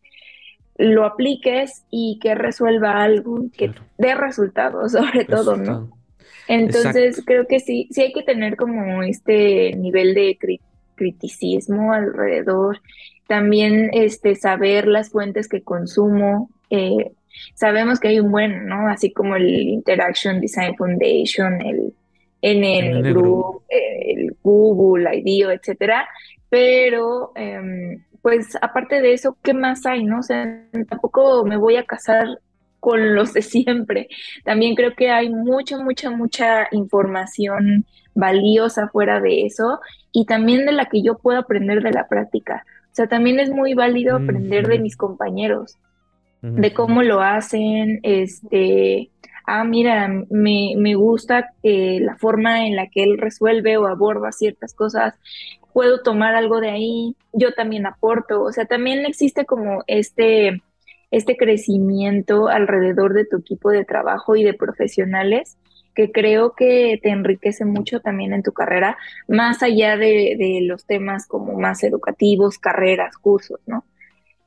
lo apliques y que resuelva algo, que dé resultados, sobre todo, ¿no? Entonces, creo que sí, sí hay que tener como este nivel de criticismo alrededor, también este, saber las fuentes que consumo, eh, sabemos que hay un buen, ¿no? Así como el Interaction Design Foundation, el NN Group, el Google, IDEO, etcétera, pero em, pues aparte de eso, ¿qué más hay, no? O sea, tampoco me voy a casar con los de siempre. También creo que hay mucha, mucha, mucha información valiosa fuera de eso y también de la que yo puedo aprender de la práctica. O sea, también es muy válido aprender de mis compañeros de cómo lo hacen, este, ah, mira, me, me gusta que la forma en la que él resuelve o aborda ciertas cosas, puedo tomar algo de ahí, yo también aporto, o sea, también existe como este, este crecimiento alrededor de tu equipo de trabajo y de profesionales que creo que te enriquece mucho también en tu carrera, más allá de, de los temas como más educativos, carreras, cursos, ¿no?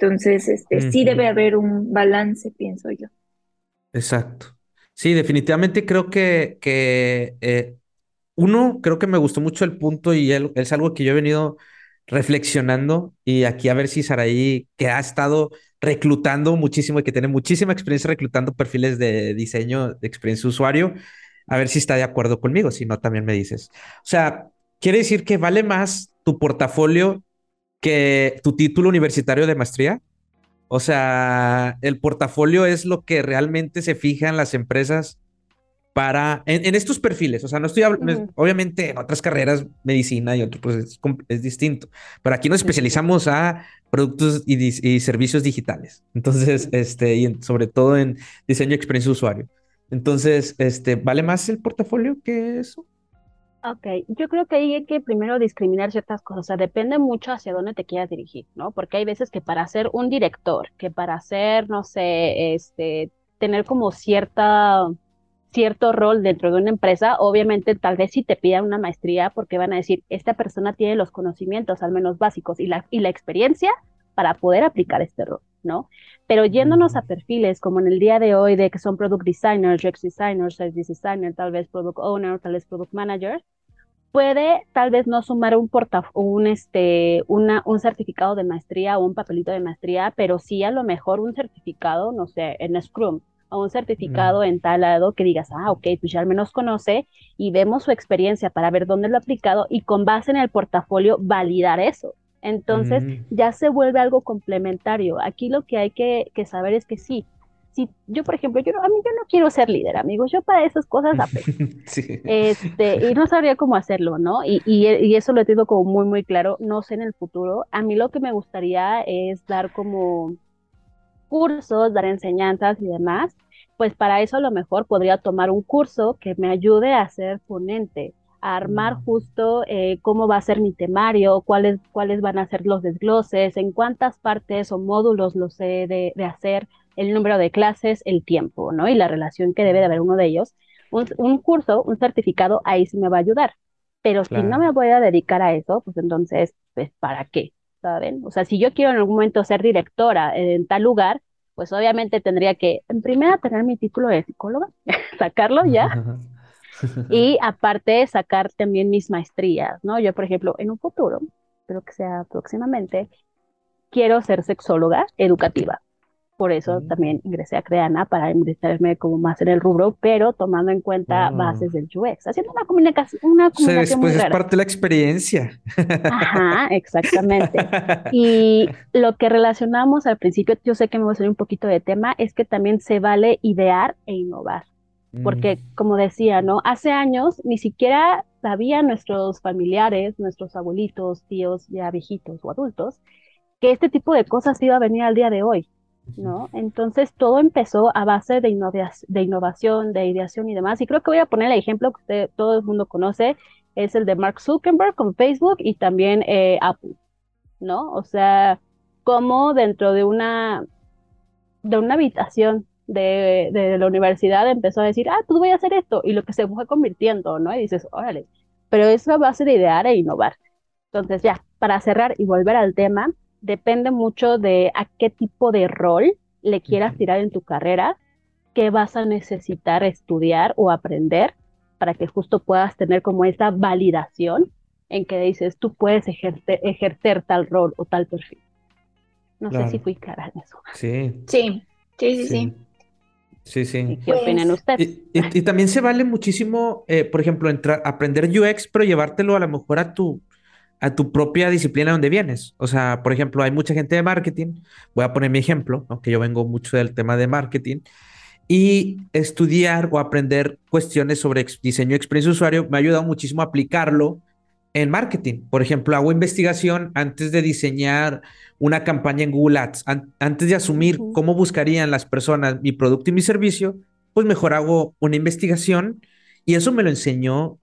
Entonces, este, sí debe haber un balance, pienso yo. Exacto. Sí, definitivamente creo que, que eh, uno, creo que me gustó mucho el punto y es algo que yo he venido reflexionando y aquí a ver si Saraí, que ha estado reclutando muchísimo y que tiene muchísima experiencia reclutando perfiles de diseño de experiencia de usuario, a ver si está de acuerdo conmigo, si no, también me dices. O sea, quiere decir que vale más tu portafolio que tu título universitario de maestría. O sea, el portafolio es lo que realmente se fija en las empresas para, en, estos perfiles, o sea, no estoy, obviamente en otras carreras, medicina y otro, pues es, distinto, pero aquí nos especializamos a productos y, servicios digitales, entonces, este, y sobre todo en diseño y experiencia de usuario. Entonces, este, ¿vale más el portafolio que eso? Ok, yo creo que hay que primero discriminar ciertas cosas, o sea, depende mucho hacia dónde te quieras dirigir, ¿no? Porque hay veces que para ser un director, que para ser, no sé, este, tener como cierta cierto rol dentro de una empresa, obviamente tal vez si te pidan una maestría porque van a decir, esta persona tiene los conocimientos al menos básicos y la, y la experiencia para poder aplicar este rol, ¿no? Pero yéndonos a perfiles como en el día de hoy de que son product designers, UX designers, service designer, tal vez product owner, tal vez product manager, puede tal vez no sumar un un este una, un certificado de maestría o un papelito de maestría, pero sí a lo mejor un certificado, no sé, en Scrum o un certificado en tal lado que digas, ah, ok, pues ya al menos conoce y vemos su experiencia para ver dónde lo ha aplicado y con base en el portafolio validar eso. Entonces ya se vuelve algo complementario. Aquí lo que hay que, saber es que sí, si yo, por ejemplo, yo, a mí yo no quiero ser líder, amigos, yo para esas cosas este, y no sabría cómo hacerlo, ¿no? Y, y, y, eso lo tengo como muy, muy claro, no sé en el futuro. A mí lo que me gustaría es dar como cursos, dar enseñanzas y demás, pues para eso a lo mejor podría tomar un curso que me ayude a ser ponente, a armar justo eh, cómo va a ser mi temario, cuáles, cuáles van a ser los desgloses, en cuántas partes o módulos los he de, hacer, el número de clases, el tiempo, ¿no? Y la relación que debe de haber uno de ellos. Un, curso, un certificado, ahí sí me va a ayudar. Pero si no me voy a dedicar a eso, pues entonces, pues, ¿para qué? ¿saben? O sea, si yo quiero en algún momento ser directora en tal lugar, pues obviamente tendría que, en primera, tener mi título de psicóloga, sacarlo ya, y aparte sacar también mis maestrías, ¿no? Yo, por ejemplo, en un futuro, espero que sea próximamente, quiero ser sexóloga educativa. Por eso también ingresé a Creana para ingresarme como más en el rubro, pero tomando en cuenta ah. bases del UX, haciendo una comunicación, una comunicación pues es parte de la experiencia. Ajá, exactamente. Y lo que relacionamos al principio, yo sé que me voy a salir un poquito de tema, es que también se vale idear e innovar. Porque, mm. como decía, ¿no? Hace años ni siquiera sabían nuestros familiares, nuestros abuelitos, tíos ya viejitos o adultos, que este tipo de cosas iba a venir al día de hoy. ¿no? Entonces todo empezó a base de, de innovación, de ideación y demás. Y creo que voy a poner el ejemplo que usted, todo el mundo conoce, es el de Mark Zuckerberg con Facebook y también eh, Apple, ¿no? O sea, como dentro de una, de una habitación de, de, la universidad empezó a decir, ah, pues voy a hacer esto, y lo que se fue convirtiendo, ¿no? Y dices, órale, pero es a base de idear e innovar. Entonces, ya, para cerrar y volver al tema, depende mucho de a qué tipo de rol le quieras tirar en tu carrera, qué vas a necesitar estudiar o aprender para que justo puedas tener como esa validación en que dices, tú puedes ejercer, tal rol o tal perfil. No sé si fui clara en eso. Sí. Sí, sí, sí, sí. Sí, ¿Qué opinan pues, ustedes? Y, también se vale muchísimo, eh, por ejemplo, entrar, aprender UX, pero llevártelo a lo mejor a tu, a tu propia disciplina donde vienes. O sea, por ejemplo, hay mucha gente de marketing, voy a poner mi ejemplo, aunque yo vengo mucho del tema de marketing, y estudiar o aprender cuestiones sobre diseño de experiencia de usuario me ha ayudado muchísimo a aplicarlo en marketing. Por ejemplo, hago investigación antes de diseñar una campaña en Google Ads, antes de asumir cómo buscarían las personas mi producto y mi servicio, pues mejor hago una investigación y eso me lo enseñó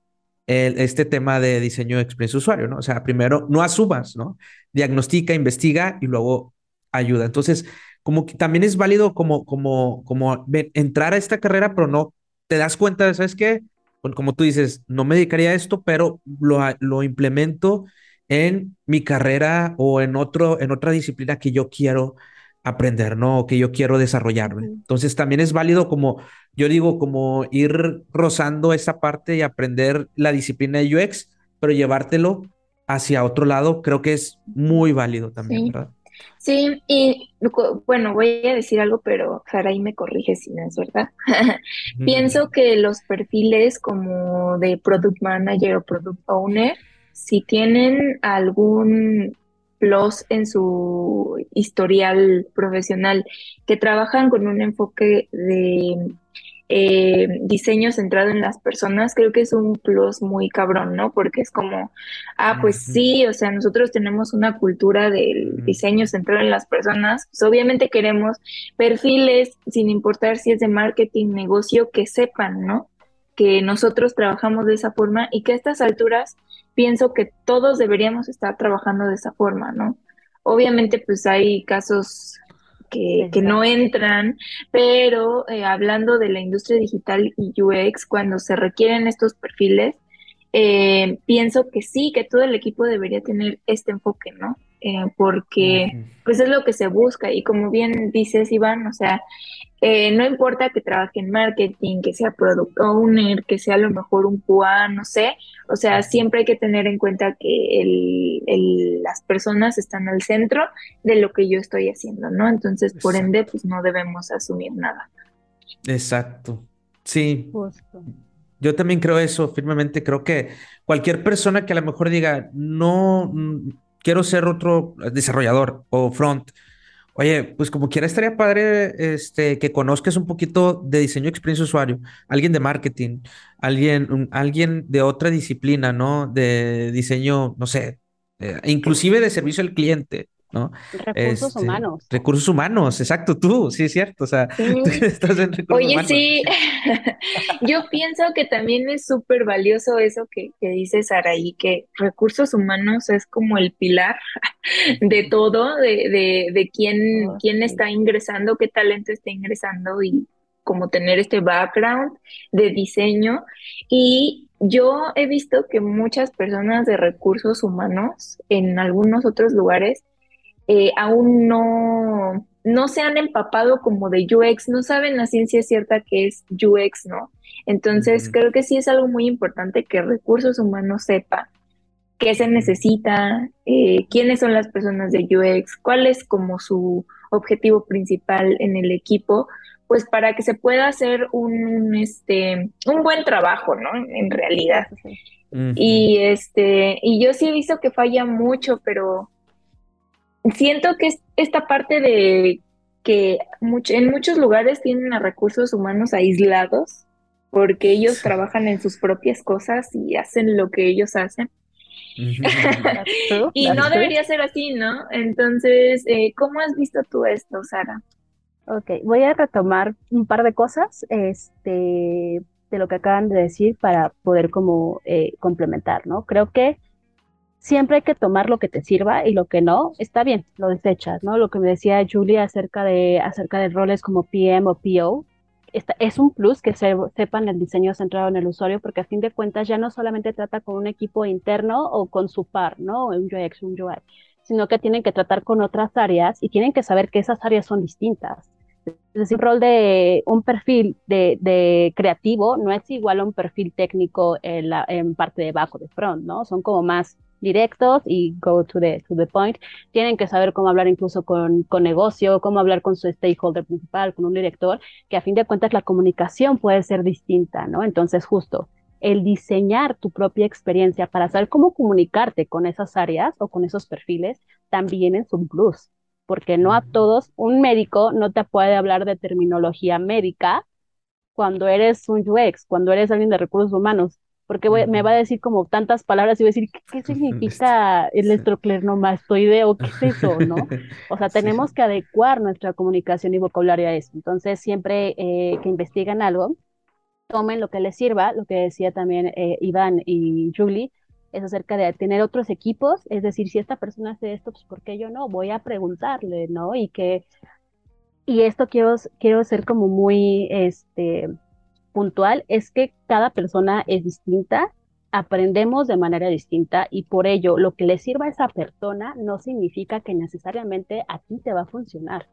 este tema de diseño de experiencia usuario, ¿no? O sea, primero no asumas, ¿no? Diagnostica, investiga y luego ayuda. Entonces, como que también es válido como, como, como entrar a esta carrera, pero no te das cuenta de, ¿sabes qué? Como tú dices, no me dedicaría a esto, pero lo, lo implemento en mi carrera o en, otro, en otra disciplina que yo quiero aprender, ¿no? O que yo quiero desarrollarme. Entonces también es válido como, yo digo, como ir rozando esa parte y aprender la disciplina de UX, pero llevártelo hacia otro lado, creo que es muy válido también, sí. ¿verdad? Sí, y bueno, voy a decir algo, pero Saray me corrige si no es verdad. Pienso que los perfiles como de Product Manager o Product Owner, si tienen algún plus en su historial profesional, que trabajan con un enfoque de eh, diseño centrado en las personas, creo que es un plus muy cabrón, ¿no? Porque es como, ah, pues sí, o sea, nosotros tenemos una cultura del diseño centrado en las personas, pues obviamente queremos perfiles, sin importar si es de marketing, negocio, que sepan, ¿no? Que nosotros trabajamos de esa forma y que a estas alturas pienso que todos deberíamos estar trabajando de esa forma, ¿no? Obviamente, pues hay casos que, no entran, pero eh, hablando de la industria digital y UX, cuando se requieren estos perfiles, eh, pienso que sí, que todo el equipo debería tener este enfoque, ¿no? Eh, porque pues es lo que se busca. Y como bien dices Iván, o sea, eh, no importa que trabaje en marketing, que sea product owner, que sea a lo mejor un QA, no sé, o sea, siempre hay que tener en cuenta que el, las personas están al centro de lo que yo estoy haciendo, ¿no? Entonces, por ende, pues no debemos asumir nada. Exacto. Sí. Yo también creo eso, firmemente creo que cualquier persona que a lo mejor diga, no, quiero ser otro desarrollador o front. Oye, pues como quiera estaría padre este, que conozcas un poquito de diseño experiencia usuario, alguien de marketing, alguien, alguien de otra disciplina, ¿no? De diseño, no sé, eh, inclusive de servicio al cliente. ¿No? Recursos este, humanos. Recursos humanos, exacto, tú, sí es cierto, o sea, estás en recursos Oye, sí, yo pienso que también es súper valioso eso que, que dice Saraí, que recursos humanos es como el pilar de todo, de, de, de quién, quién está ingresando, qué talento está ingresando y como tener este background de diseño. Y yo he visto que muchas personas de recursos humanos en algunos otros lugares eh, aún no, no se han empapado como de UX, no saben la ciencia cierta que es UX, ¿no? Entonces, creo que sí es algo muy importante que recursos humanos sepa qué se necesita, eh, quiénes son las personas de UX, cuál es como su objetivo principal en el equipo, pues para que se pueda hacer un, este, un buen trabajo, ¿no? En realidad. Y este, y yo sí he visto que falla mucho, pero siento que es esta parte de que en muchos lugares tienen a recursos humanos aislados porque ellos trabajan en sus propias cosas y hacen lo que ellos hacen. y no debería ser así, ¿no? Entonces, eh, ¿cómo has visto tú esto, Sara? Ok, voy a retomar un par de cosas este, de lo que acaban de decir para poder como eh, complementar, ¿no? Creo que siempre hay que tomar lo que te sirva y lo que no, está bien, lo desechas, ¿no? Lo que me decía Julia acerca de, acerca de roles como PM o PO, es un plus que sepan el diseño centrado en el usuario, porque a fin de cuentas ya no solamente trata con un equipo interno o con su par, ¿no? Un UX, un UI, sino que tienen que tratar con otras áreas y tienen que saber que esas áreas son distintas. Es decir, un rol de un perfil de, creativo no es igual a un perfil técnico en, en parte de back o de front, ¿no? Son como más directos y go to the, to the point. Tienen que saber cómo hablar incluso con, con negocio, cómo hablar con su stakeholder principal, con un director, que a fin de cuentas la comunicación puede ser distinta, ¿no? Entonces, justo el diseñar tu propia experiencia para saber cómo comunicarte con esas áreas o con esos perfiles también es un plus, porque no a todos, un médico no te puede hablar de terminología médica cuando eres un UX, cuando eres alguien de recursos humanos porque me va a decir como tantas palabras y voy a decir, ¿qué, significa el estroclernomastoideo? ¿Qué es eso? ¿no? O sea, tenemos que adecuar nuestra comunicación y vocabulario a eso. Entonces, siempre eh, que investigan algo, tomen lo que les sirva, lo que decía también eh, Iván y Julie, es acerca de tener otros equipos, es decir, si esta persona hace esto, pues ¿por qué yo no? Voy a preguntarle, ¿no? Y que, y esto quiero, quiero ser como muy, este, puntual es que cada persona es distinta, aprendemos de manera distinta y por ello lo que le sirva a esa persona no significa que necesariamente a ti te va a funcionar,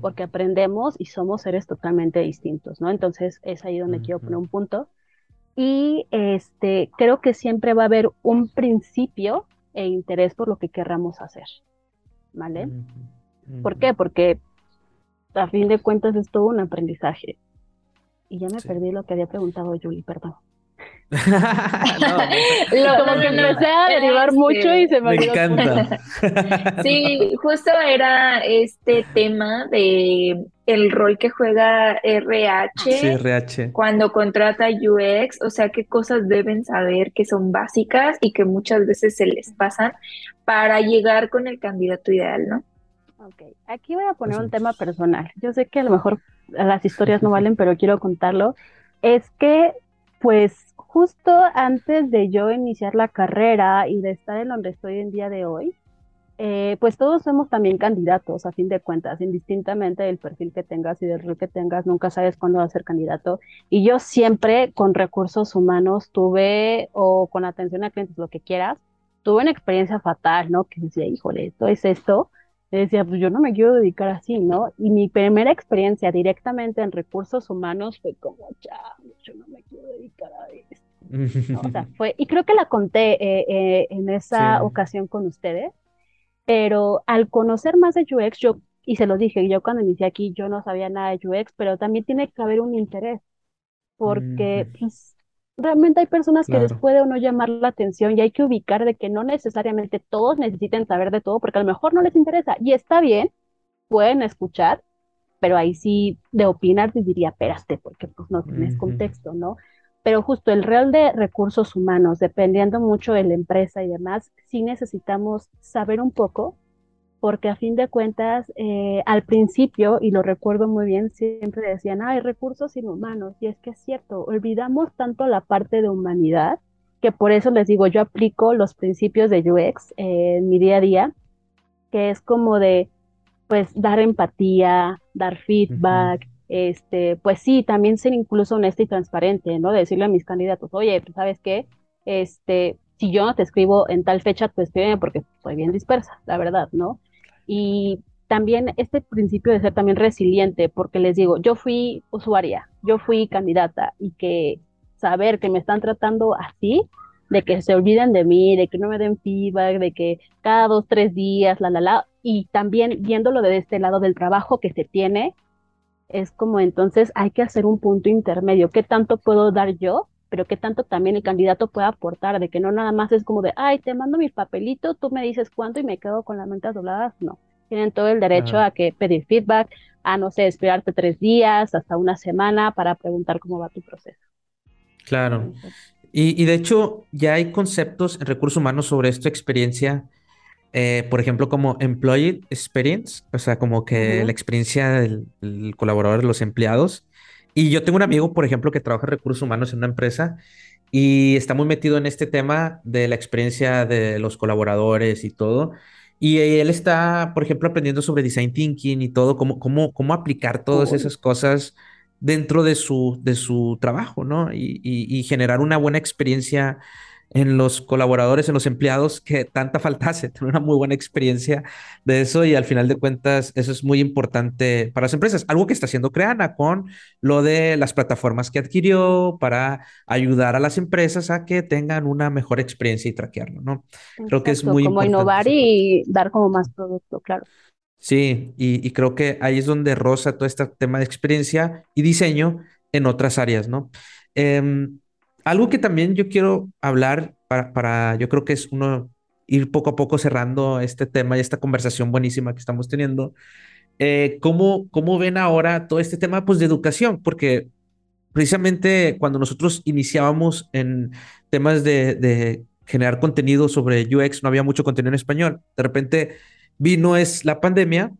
porque aprendemos y somos seres totalmente distintos, ¿no? Entonces es ahí donde quiero poner un punto. Y este, creo que siempre va a haber un principio e interés por lo que querramos hacer, ¿vale? ¿Por qué? Porque a fin de cuentas es todo un aprendizaje. Y ya me perdí lo que había preguntado Julie, perdón. Como que empecé a derivar mucho y se me, me encanta. sí, justo era este tema de el rol que juega RH, sí, RH cuando contrata UX, o sea, qué cosas deben saber que son básicas y que muchas veces se les pasan para llegar con el candidato ideal, ¿no? Ok, aquí voy a poner un tema personal. Yo sé que a lo mejor las historias no valen, pero quiero contarlo. Es que, pues, justo antes de yo iniciar la carrera y de estar en donde estoy en día de hoy, eh, pues todos somos también candidatos, a fin de cuentas, indistintamente del perfil que tengas y del rol que tengas, nunca sabes cuándo vas a ser candidato. Y yo siempre con recursos humanos tuve, o con atención a clientes, lo que quieras, tuve una experiencia fatal, ¿no? Que decía, híjole, esto es esto. Y decía, pues yo no me quiero dedicar así, ¿no? Y mi primera experiencia directamente en recursos humanos fue como, ya, yo no me quiero dedicar a esto. O sea, fue, y creo que la conté eh, eh, en esa ocasión con ustedes pero al conocer más de UX, yo, y se lo dije, yo cuando inicié aquí, yo no sabía nada de UX, pero también tiene que haber un interés, porque pues, realmente hay personas que les puede o no llamar la atención y hay que ubicar de que no necesariamente todos necesiten saber de todo, porque a lo mejor no les interesa, y está bien, pueden escuchar, pero ahí sí de opinar te diría, espérate, porque pues no tienes contexto, ¿no? pero justo el real de recursos humanos, dependiendo mucho de la empresa y demás, sí necesitamos saber un poco, porque a fin de cuentas, eh, al principio, y lo recuerdo muy bien, siempre decían, hay recursos inhumanos, y es que es cierto, olvidamos tanto la parte de humanidad, que por eso les digo, yo aplico los principios de UX en mi día a día, que es como de, pues, dar empatía, dar feedback, este, pues sí, también ser incluso honesta y transparente, ¿no? decirle a mis candidatos, oye, pues sabes qué, este, si yo no te escribo en tal fecha, pues escríbeme porque estoy bien dispersa, la verdad, ¿no? Y también este principio de ser también resiliente, porque les digo, yo fui usuaria, yo fui candidata y que saber que me están tratando así, de que se olviden de mí, de que no me den feedback, de que cada dos, tres días, la, la, la, y también viéndolo de este lado del trabajo que se tiene, es como entonces hay que hacer un punto intermedio. ¿Qué tanto puedo dar yo? Pero qué tanto también el candidato puede aportar, de que no nada más es como de, ay, te mando mi papelito, tú me dices cuánto y me quedo con las mentas dobladas. No, tienen todo el derecho a que pedir feedback, a no sé, esperarte tres días, hasta una semana para preguntar cómo va tu proceso. Claro. Y, y de hecho, ya hay conceptos en recursos humanos sobre esta experiencia eh, por ejemplo, como Employee Experience, o sea, como que la experiencia del, colaborador, de los empleados. Y yo tengo un amigo, por ejemplo, que trabaja en recursos humanos en una empresa y está muy metido en este tema de la experiencia de los colaboradores y todo. Y él está, por ejemplo, aprendiendo sobre design thinking y todo, cómo, cómo, cómo aplicar todas esas cosas dentro de su, de su trabajo, ¿no? Y, y, y generar una buena experiencia en los colaboradores, en los empleados, que tanta falta hace, tener una muy buena experiencia de eso y al final de cuentas eso es muy importante para las empresas. Algo que está haciendo Creana con lo de las plataformas que adquirió para ayudar a las empresas a que tengan una mejor experiencia y traquearlo, ¿no? Creo que es muy como innovar y dar como más producto, claro. Sí, y, creo que ahí es donde rosa todo este tema de experiencia y diseño en otras áreas, ¿no? Em, algo que también yo quiero hablar para, yo creo que es uno ir poco a poco cerrando este tema y esta conversación buenísima que estamos teniendo. Eh, ¿cómo, ¿Cómo ven ahora todo este tema pues, de educación? Porque precisamente cuando nosotros iniciábamos en temas de, de, generar contenido sobre UX, no había mucho contenido en español. De repente vino es la pandemia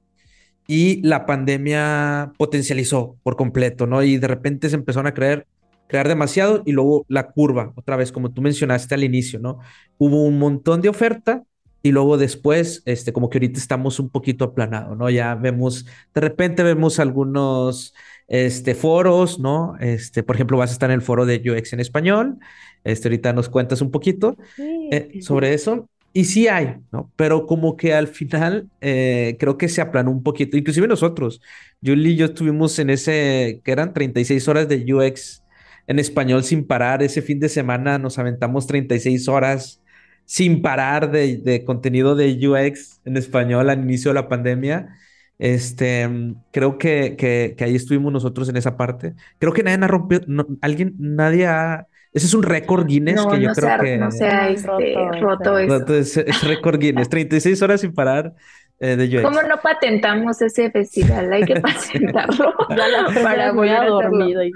y la pandemia potencializó por completo, ¿no? Y de repente se empezaron a creer crear demasiado y luego la curva, otra vez, como tú mencionaste al inicio, ¿no? Hubo un montón de oferta y luego después, este, como que ahorita estamos un poquito aplanado, ¿no? Ya vemos, de repente vemos algunos, este, foros, ¿no? Este, por ejemplo, vas a estar en el foro de UX en español, este, ahorita nos cuentas un poquito eh, sobre eso. Y sí hay, ¿no? Pero como que al final eh, creo que se aplanó un poquito, inclusive nosotros, Julie y yo estuvimos en ese, que eran 36 horas de UX en español sin parar. Ese fin de semana nos aventamos 36 horas sin parar de, contenido de UX en español al inicio de la pandemia. Este, creo que, que, ahí estuvimos nosotros en esa parte. Creo que nadie ha rompido, alguien, nadie ha ese es un récord Guinness que yo creo que... No sea este, roto, roto es, récord Guinness, 36 horas sin parar eh, de ¿Cómo no patentamos ese festival? Hay que patentarlo para volver a dormir.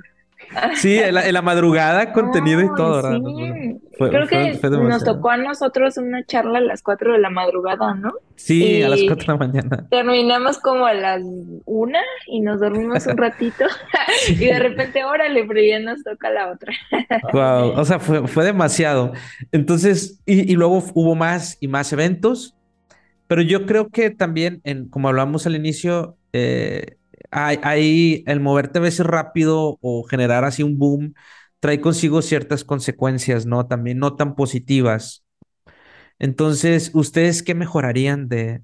Sí, en la, madrugada, contenido y todo, ¿verdad? Creo que nos tocó a nosotros una charla a las 4 de la madrugada, ¿no? Sí, a las 4 de la mañana. Terminamos como a las 1 y nos dormimos un ratito y de repente, órale, pero ya nos toca la otra. wow, o sea, fue, fue demasiado. Entonces, y, y, luego hubo más y más eventos, pero yo creo que también, en, como hablamos al inicio, eh, hay, el moverte a veces rápido o generar así un boom trae consigo ciertas consecuencias, ¿no? También no tan positivas. Entonces, ¿ustedes qué mejorarían de,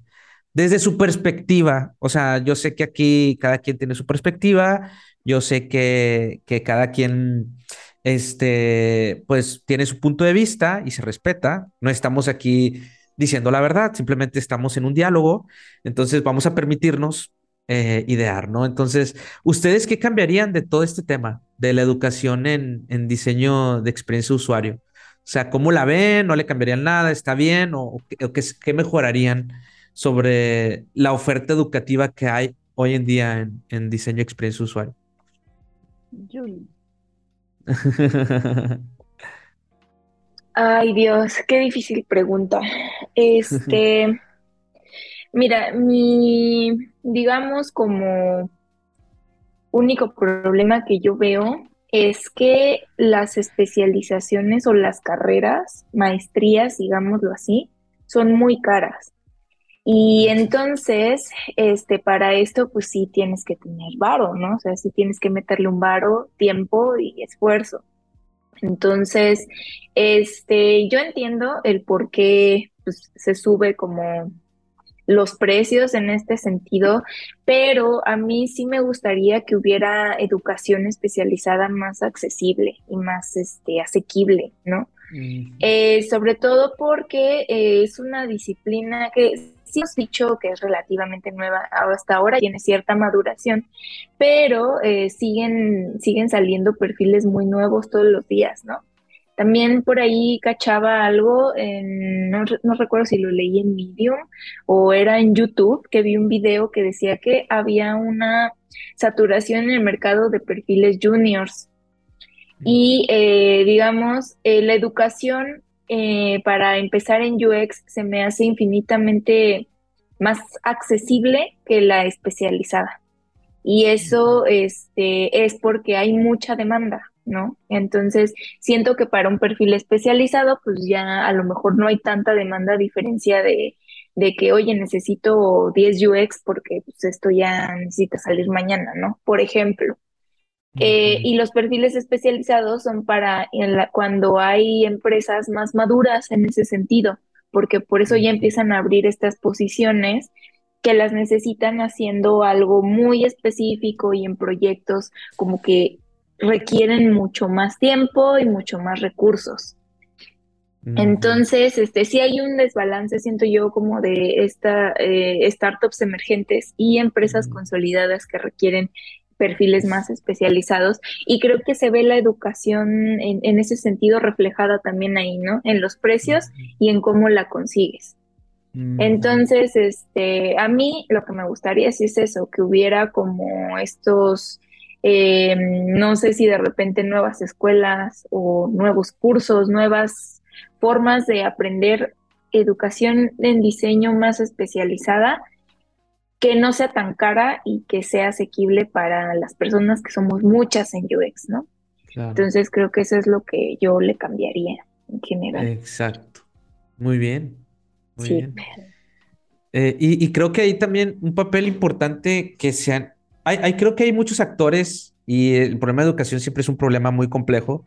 desde su perspectiva? O sea, yo sé que aquí cada quien tiene su perspectiva, yo sé que, que cada quien, este, pues tiene su punto de vista y se respeta. No estamos aquí diciendo la verdad, simplemente estamos en un diálogo. Entonces, vamos a permitirnos eh, idear, ¿no? Entonces, ¿ustedes qué cambiarían de todo este tema de la educación en, diseño de experiencia de usuario? O sea, ¿cómo la ven? ¿No le cambiarían nada? ¿Está bien? ¿O, qué, mejorarían sobre la oferta educativa que hay hoy en día en, diseño de experiencia de usuario? Julie. Ay, Dios, qué difícil pregunta. Este. Mira, mi, digamos, como único problema que yo veo es que las especializaciones o las carreras, maestrías, digámoslo así, son muy caras. Y entonces, este, para esto, pues sí tienes que tener varo, ¿no? O sea, sí tienes que meterle un varo, tiempo y esfuerzo. Entonces, este, yo entiendo el por qué pues, se sube como los precios en este sentido, pero a mí sí me gustaría que hubiera educación especializada más accesible y más este, asequible, ¿no? Eh, sobre todo porque eh, es una disciplina que sí hemos dicho que es relativamente nueva hasta ahora, tiene cierta maduración, pero eh, siguen, siguen saliendo perfiles muy nuevos todos los días, ¿no? También por ahí cachaba algo, en, no, recuerdo si lo leí en Medium o era en YouTube, que vi un video que decía que había una saturación en el mercado de perfiles juniors. Y eh, digamos, eh, la educación eh, para empezar en UX se me hace infinitamente más accesible que la especializada. Y eso este, es porque hay mucha demanda. ¿No? Entonces, siento que para un perfil especializado, pues ya a lo mejor no hay tanta demanda a diferencia de, de que, oye, necesito 10 UX porque pues, esto ya necesita salir mañana, ¿no? Por ejemplo. Eh, y los perfiles especializados son para cuando hay empresas más maduras en ese sentido, porque por eso ya empiezan a abrir estas posiciones que las necesitan haciendo algo muy específico y en proyectos como que requieren mucho más tiempo y mucho más recursos. Entonces, este, sí hay un desbalance, siento yo, como de esta, eh, startups emergentes y empresas consolidadas que requieren perfiles más especializados y creo que se ve la educación en, en, ese sentido reflejada también ahí, ¿no? En los precios y en cómo la consigues. Entonces, este, a mí lo que me gustaría sí es eso, que hubiera como estos eh, no sé si de repente nuevas escuelas o nuevos cursos, nuevas formas de aprender educación en diseño más especializada que no sea tan cara y que sea asequible para las personas que somos muchas en UX, ¿no? Entonces creo que eso es lo que yo le cambiaría en general. Exacto. Muy bien. Muy bien. Eh, y, y, creo que hay también un papel importante que sean hay, creo que hay muchos actores y el problema de educación siempre es un problema muy complejo.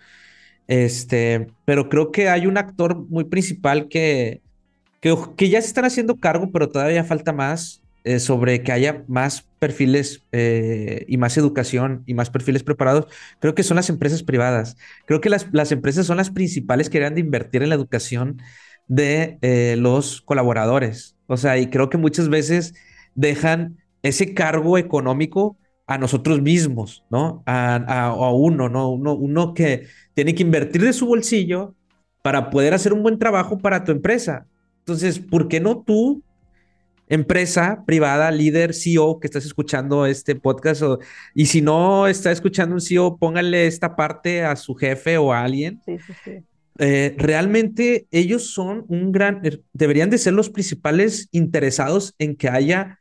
Este, pero creo que hay un actor muy principal que, que, ya se están haciendo cargo, pero todavía falta más eh, sobre que haya más perfiles eh, y más educación y más perfiles preparados. Creo que son las empresas privadas. Creo que las, las empresas son las principales que deberían de invertir en la educación de eh, los colaboradores. O sea, y creo que muchas veces dejan ese cargo económico a nosotros mismos, ¿no? A, a, uno, ¿no? Uno, uno que tiene que invertir de su bolsillo para poder hacer un buen trabajo para tu empresa. Entonces, ¿por qué no tú, empresa privada, líder, CEO, que estás escuchando este podcast? y si no está escuchando un CEO, póngale esta parte a su jefe o a alguien. Sí, sí, sí. Eh, realmente ellos son un gran, er, deberían de ser los principales interesados en que haya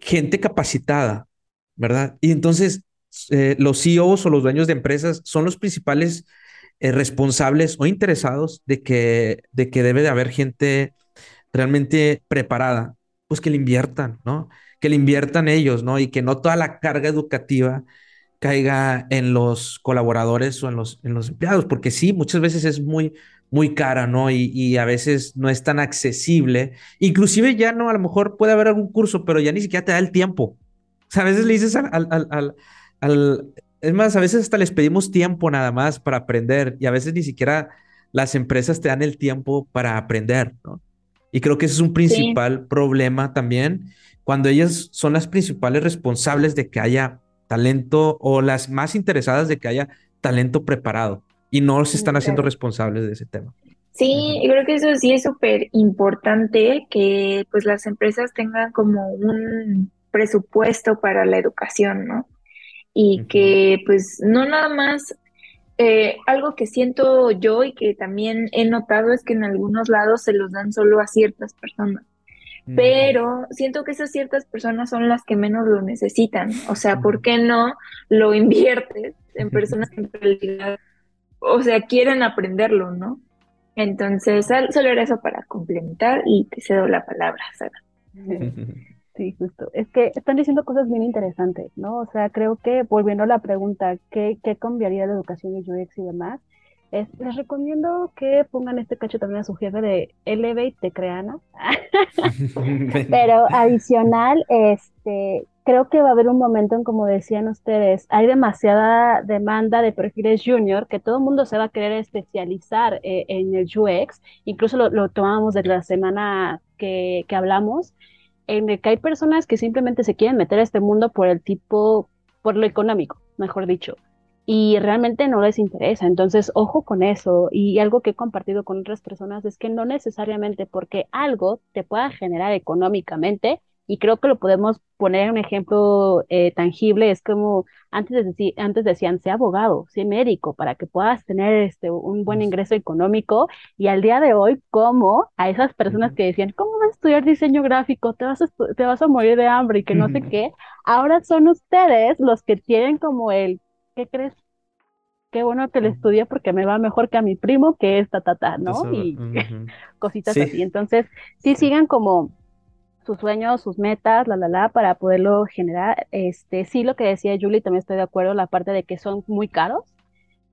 gente capacitada, ¿verdad? Y entonces eh, los CEOs o los dueños de empresas son los principales eh, responsables o interesados de que, de que debe de haber gente realmente preparada, pues que le inviertan, ¿no? Que le inviertan ellos, ¿no? Y que no toda la carga educativa caiga en los colaboradores o en los, en los empleados, porque sí, muchas veces es muy, muy cara, ¿no? Y, a veces no es tan accesible. Inclusive ya no, a lo mejor puede haber algún curso, pero ya ni siquiera te da el tiempo. O sea, a veces le dices al, al, al, es más, a veces hasta les pedimos tiempo nada más para aprender y a veces ni siquiera las empresas te dan el tiempo para aprender, ¿no? Y creo que ese es un principal problema también, cuando ellas son las principales responsables de que haya talento o las más interesadas de que haya talento preparado y no se están haciendo responsables de ese tema. Sí, yo creo que eso sí es súper importante que pues las empresas tengan como un presupuesto para la educación, ¿no? Y que pues no nada más, eh, algo que siento yo y que también he notado es que en algunos lados se los dan solo a ciertas personas. Pero siento que esas ciertas personas son las que menos lo necesitan. O sea, ¿por qué no lo inviertes en personas que en realidad, o sea, quieren aprenderlo, ¿no? Entonces, solo era eso para complementar y te cedo la palabra, Sara. Sí, justo. Es que están diciendo cosas bien interesantes, ¿no? O sea, creo que volviendo a la pregunta, ¿qué, qué cambiaría la educación de UX y demás? les recomiendo que pongan este cacho también a su jefe de Elevate de Creana. Pero adicional, este, creo que va a haber un momento en, como decían ustedes, hay demasiada demanda de perfiles junior que todo el mundo se va a querer especializar eh, en el UX. Incluso lo, lo tomamos de la semana que, que hablamos, en el que hay personas que simplemente se quieren meter a este mundo por el tipo, por lo económico, mejor dicho y realmente no les interesa. Entonces, ojo con eso. Y algo que he compartido con otras personas es que no necesariamente porque algo te pueda generar económicamente, y creo que lo podemos poner en un ejemplo eh, tangible, es como antes, de, antes decían, sé abogado, sé médico, para que puedas tener este, un buen ingreso económico, y al día de hoy, como a esas personas que decían, ¿cómo vas a estudiar diseño gráfico? Te vas a, te vas a morir de hambre y que no sé qué, ahora son ustedes los que tienen como el ¿qué crees? Qué bueno que le estudia porque me va mejor que a mi primo, que es tatata, ¿no? y cositas así. Entonces, sí. sigan como sus sueños, sus metas, la, la, la, para poderlo generar. Este, sí, lo que decía Julie, también estoy de acuerdo, la parte de que son muy caros.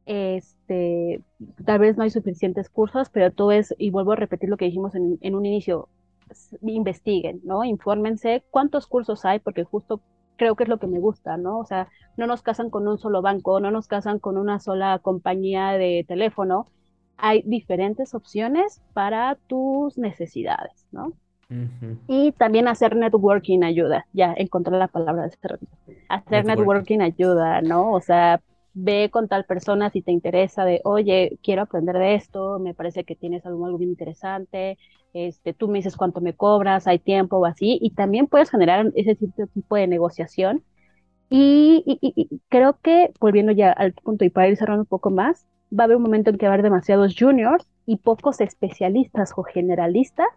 Este, tal vez no hay suficientes cursos, pero todo es, y vuelvo a repetir lo que dijimos en, en un inicio, investiguen, ¿no? Infórmense cuántos cursos hay, porque justo creo que es lo que me gusta, ¿no? O sea, no nos casan con un solo banco, no nos casan con una sola compañía de teléfono. Hay diferentes opciones para tus necesidades, ¿no? Y también hacer networking ayuda, ya encontré la palabra de este ratito. Hacer networking. ayuda, ¿no? O sea, ve con tal persona si te interesa de, oye, quiero aprender de esto, me parece que tienes algo, algo bien interesante, este, tú me dices cuánto me cobras, hay tiempo o así, y también puedes generar ese tipo de negociación. Y, creo que, volviendo ya al punto y para ir cerrando un poco más, va a haber un momento en que va a haber demasiados juniors y pocos especialistas o generalistas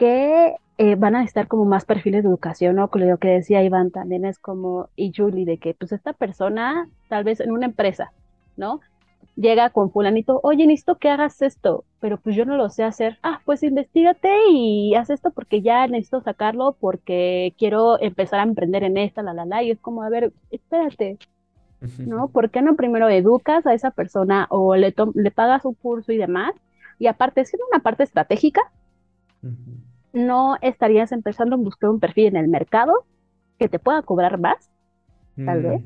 que eh, van a estar como más perfiles de educación, ¿no? Lo que decía Iván también es como, y Julie, de que pues esta persona, tal vez en una empresa, ¿no? llega con fulanito, oye, necesito que hagas esto, pero pues yo no lo sé hacer. Ah, pues investigate y haz esto porque ya necesito sacarlo porque quiero empezar a emprender en esta, la, la, la. Y es como, a ver, espérate, ¿no? ¿Por qué no primero educas a esa persona o le, le pagas un curso y demás? Y aparte, siendo una parte estratégica, no estarías empezando a buscar un perfil en el mercado que te pueda cobrar más, tal vez.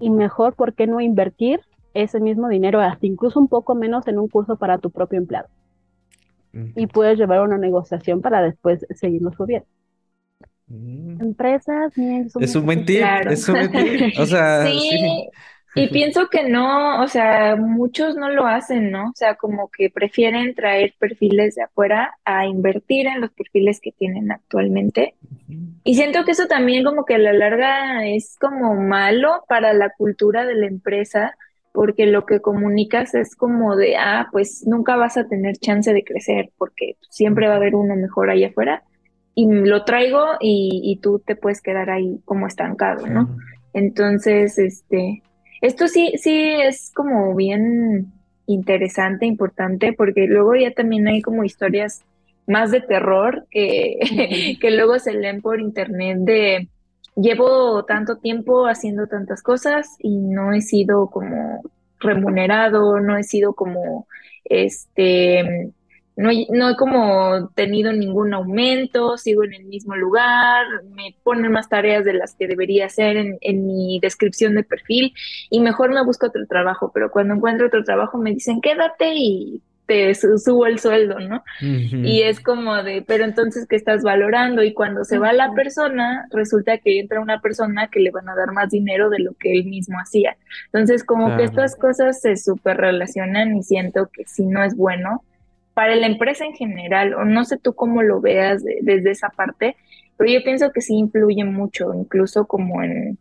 Y mejor, ¿por qué no invertir ese mismo dinero, hasta incluso un poco menos en un curso para tu propio empleado. Y puedes llevar una negociación para después seguirlo subiendo. Mm. Empresas, es un buen tip, es un buen tip. O sea, sí. Y pienso que no, o sea, muchos no lo hacen, ¿no? O sea, como que prefieren traer perfiles de afuera a invertir en los perfiles que tienen actualmente. Y siento que eso también como que a la larga es como malo para la cultura de la empresa, porque lo que comunicas es como de, ah, pues nunca vas a tener chance de crecer, porque siempre va a haber uno mejor allá afuera. Y lo traigo y, y tú te puedes quedar ahí como estancado, ¿no? Entonces, este, esto sí, sí es como bien interesante, importante, porque luego ya también hay como historias más de terror que, que luego se leen por internet de llevo tanto tiempo haciendo tantas cosas y no he sido como remunerado, no he sido como este no, no he como tenido ningún aumento, sigo en el mismo lugar, me ponen más tareas de las que debería hacer en, en, mi descripción de perfil y mejor me busco otro trabajo, pero cuando encuentro otro trabajo me dicen quédate y te subo el sueldo, ¿no? Y es como de, pero entonces, ¿qué estás valorando? Y cuando se va la persona, resulta que entra una persona que le van a dar más dinero de lo que él mismo hacía. Entonces, como que estas cosas se súper relacionan y siento que si no es bueno, para la empresa en general, o no sé tú cómo lo veas desde esa parte, pero yo pienso que sí influye mucho, incluso como en,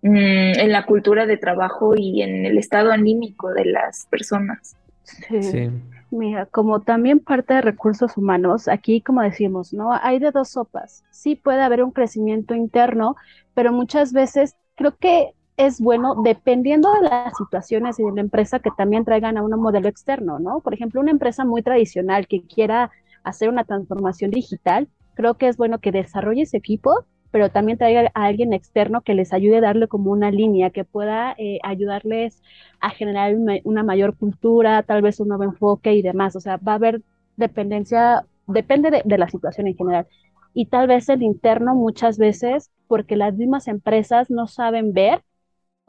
mm, en la cultura de trabajo y en el estado anímico de las personas. Sí. Mira, como también parte de recursos humanos, aquí como decimos, ¿no? Hay de dos sopas. Sí puede haber un crecimiento interno, pero muchas veces creo que es bueno, dependiendo de las situaciones y de la empresa, que también traigan a un modelo externo, ¿no? Por ejemplo, una empresa muy tradicional que quiera hacer una transformación digital, creo que es bueno que desarrolle ese equipo, pero también traiga a alguien externo que les ayude a darle como una línea, que pueda eh, ayudarles a generar una, mayor cultura, tal vez un nuevo enfoque y demás. O sea, va a haber dependencia, depende de, de la situación en general. Y tal vez el interno muchas veces, porque las mismas empresas no saben ver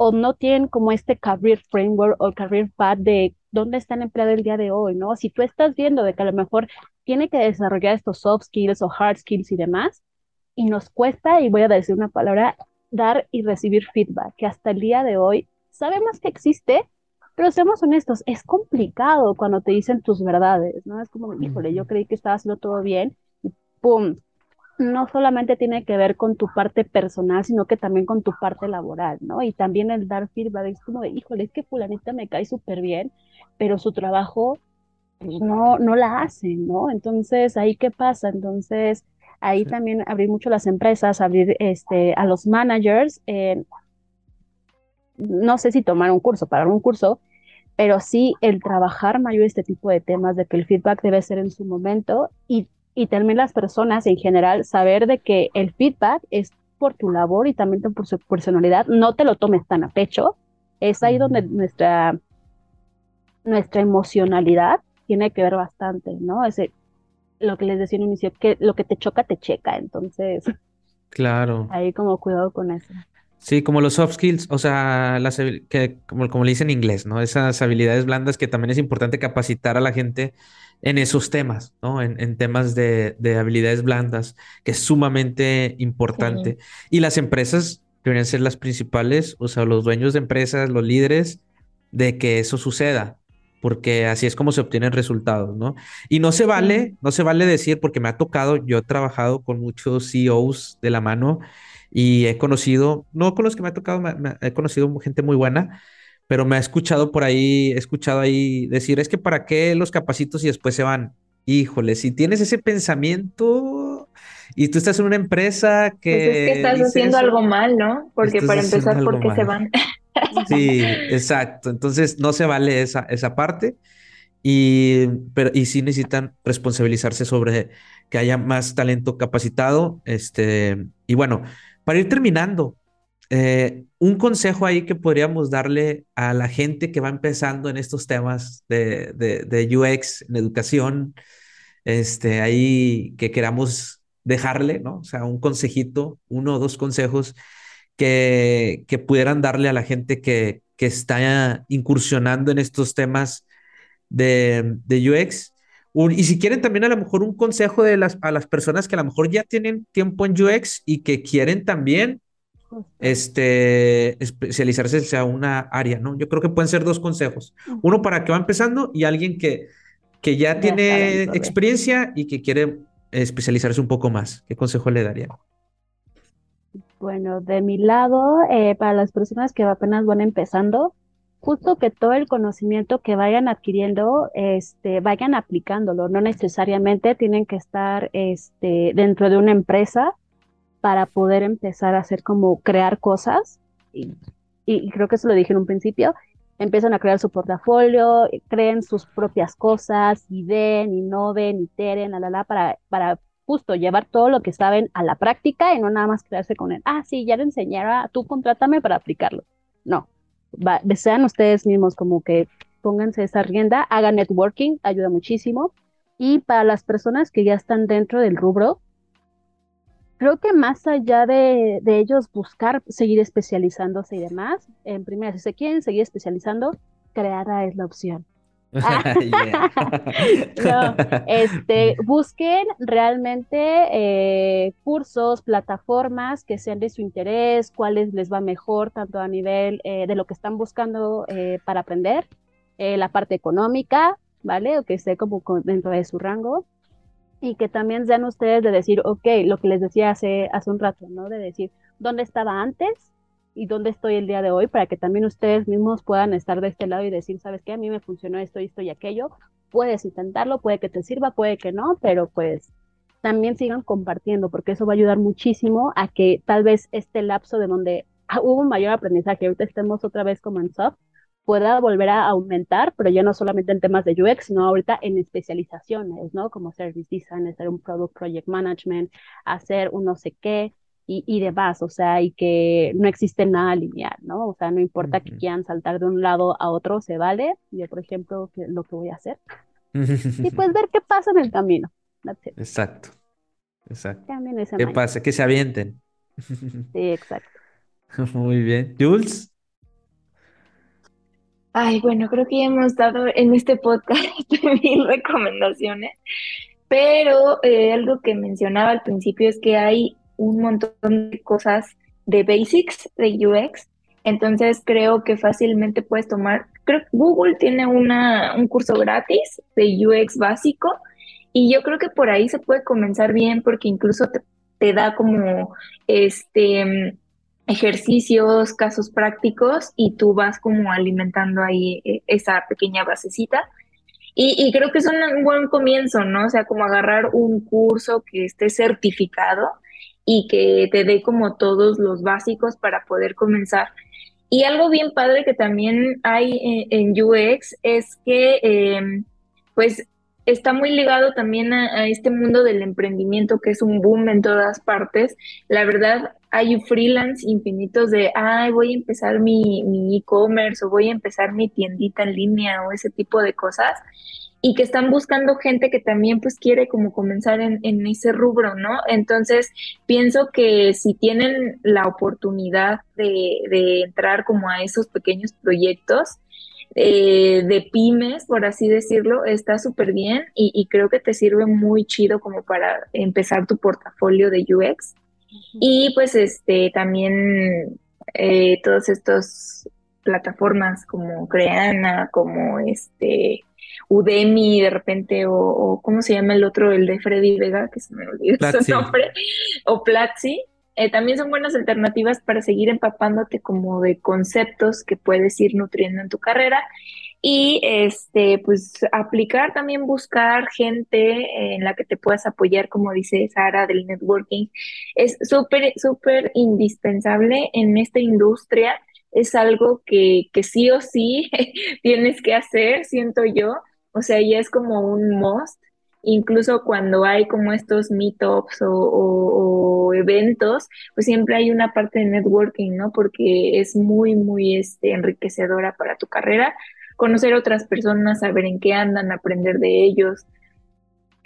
o no tienen como este career framework o career path de dónde está el empleado el día de hoy, ¿no? Si tú estás viendo de que a lo mejor tiene que desarrollar estos soft skills o hard skills y demás, y nos cuesta, y voy a decir una palabra, dar y recibir feedback, que hasta el día de hoy sabemos que existe, pero seamos honestos, es complicado cuando te dicen tus verdades, ¿no? Es como, híjole, yo creí que estaba haciendo todo bien, y pum, no solamente tiene que ver con tu parte personal, sino que también con tu parte laboral, ¿no? Y también el dar feedback es como de, híjole, es que fulanita me cae súper bien, pero su trabajo pues, no, no la hace, ¿no? Entonces, ¿ahí qué pasa? Entonces, ahí también abrir mucho las empresas, abrir este, a los managers, no sé si tomar un curso, pagar un curso, pero sí el trabajar mayor este tipo de temas, de que el feedback debe ser en su momento y y también las personas en general saber de que el feedback es por tu labor y también por su personalidad, no te lo tomes tan a pecho. Es ahí donde nuestra, nuestra emocionalidad tiene que ver bastante, ¿no? Ese, lo que les decía en inicio, que lo que te choca, te checa. Entonces, claro. Ahí como cuidado con eso. Sí, como los soft skills, o sea, las, que, como, como le dicen en inglés, ¿no? Esas habilidades blandas que también es importante capacitar a la gente en esos temas, ¿no? En, temas de, habilidades blandas, que es sumamente importante. Y las empresas deberían ser las principales, o sea, los dueños de empresas, los líderes, de que eso suceda, porque así es como se obtienen resultados, ¿no? Y no se vale, no se vale decir, porque me ha tocado, yo he trabajado con muchos CEOs de la mano y he conocido, no con los que me ha tocado, he conocido gente muy buena, pero me ha escuchado por ahí, he escuchado ahí decir, es que para qué los capacitos y después se van. Híjole, si tienes ese pensamiento y tú estás en una empresa que... Pues es que estás haciendo algo mal, ¿no? Porque para empezar, ¿por qué se van? sí, exacto. Entonces no se vale esa, esa parte. Y, pero, y sí necesitan responsabilizarse sobre que haya más talento capacitado. Este, y bueno, para ir terminando, eh, un consejo ahí que podríamos darle a la gente que va empezando en estos temas de, de, UX, en educación, este, ahí que queramos dejarle, ¿no? O sea, un consejito, uno o dos consejos que, que pudieran darle a la gente que, que está incursionando en estos temas de, de UX. y si quieren también a lo mejor un consejo de las, a las personas que a lo mejor ya tienen tiempo en UX y que quieren también este, especializarse en una área, ¿no? Yo creo que pueden ser dos consejos. Uno para que va empezando y alguien que, que ya, tiene experiencia y que quiere especializarse un poco más. ¿Qué consejo le daría? Bueno, de mi lado, eh, para las personas que apenas van empezando, justo que todo el conocimiento que vayan adquiriendo, este, vayan aplicándolo. No necesariamente tienen que estar este, dentro de una empresa para poder empezar a hacer como crear cosas. Y, creo que eso lo dije en un principio. Empiezan a crear su portafolio, creen sus propias cosas, y den, innoven, iteren, la, la, la, para, para justo llevar todo lo que saben a la práctica y no nada más quedarse con él. Ah, sí, ya le enseñara, tú contrátame para aplicarlo. No, sean ustedes mismos como que pónganse esa rienda, hagan networking, ayuda muchísimo. Y para las personas que ya están dentro del rubro, creo que más allá de, de ellos buscar seguir especializándose y demás, en primera, si se quieren seguir especializando, creada es la opción. este, busquen realmente eh, cursos, plataformas que sean de su interés, cuáles les va mejor, tanto a nivel eh, de lo que están buscando eh, para aprender, la parte económica, ¿vale? O que esté como dentro de su rango. Y que también sean ustedes de decir, ok, lo que les decía hace, hace un rato, ¿no? De decir, ¿dónde estaba antes? y dónde estoy el día de hoy para que también ustedes mismos puedan estar de este lado y decir, sabes qué, a mí me funcionó esto esto y aquello. Puedes intentarlo, puede que te sirva, puede que no, pero pues también sigan compartiendo porque eso va a ayudar muchísimo a que tal vez este lapso de donde hubo un mayor aprendizaje, ahorita estemos otra vez como pueda volver a aumentar, pero ya no solamente en temas de UX, sino ahorita en especializaciones, ¿no? Como service design, hacer un product project management, hacer un no sé qué, y, demás, o sea, y que no existe nada lineal, ¿no? O sea, no importa que quieran saltar de un lado a otro, se vale. Yo, por ejemplo, que, lo que voy a hacer. y pues ver qué pasa en el camino. Exacto. Exacto. ¿Qué pasa? Que se avienten. sí, exacto. Muy bien. Jules. Ay, bueno, creo que ya hemos dado en este podcast mil recomendaciones, pero eh, algo que mencionaba al principio es que hay un montón de cosas de basics de UX. Entonces creo que fácilmente puedes tomar, creo que Google tiene una, un curso gratis de UX básico y yo creo que por ahí se puede comenzar bien porque incluso te, da como este ejercicios, casos prácticos y tú vas como alimentando ahí eh, esa pequeña basecita. Y, creo que es un buen comienzo, ¿no? O sea, como agarrar un curso que esté certificado y que te dé como todos los básicos para poder comenzar. Y algo bien padre que también hay en, UX es que em, pues está muy ligado también a, este mundo del emprendimiento que es un boom en todas partes. La verdad, hay freelance infinitos de, ay, voy a empezar mi e-commerce o voy a empezar mi tiendita en línea o ese tipo de cosas y que están buscando gente que también pues quiere como comenzar en, ese rubro, ¿no? Entonces, pienso que si tienen la oportunidad de, entrar como a esos pequeños proyectos, eh, de pymes, por así decirlo, está súper bien y, creo que te sirve muy chido como para empezar tu portafolio de UX. Y pues este también eh, todas estas plataformas como Creana, como este Udemy de repente, o, ¿cómo se llama el otro? El de Freddy Vega, que se me olvidó su nombre, o Platzi. Eh, también son buenas alternativas para seguir empapándote como de conceptos que puedes ir nutriendo en tu carrera y este pues aplicar también buscar gente en la que te puedas apoyar como dice Sara del networking. Es súper súper indispensable en esta industria es algo que, que sí o sí tienes que hacer siento yo. O sea, ya es como un must, incluso cuando hay como estos meetups o, o, eventos, pues siempre hay una parte de networking, ¿no? Porque es muy, muy este, enriquecedora para tu carrera, conocer otras personas, saber en qué andan, aprender de ellos.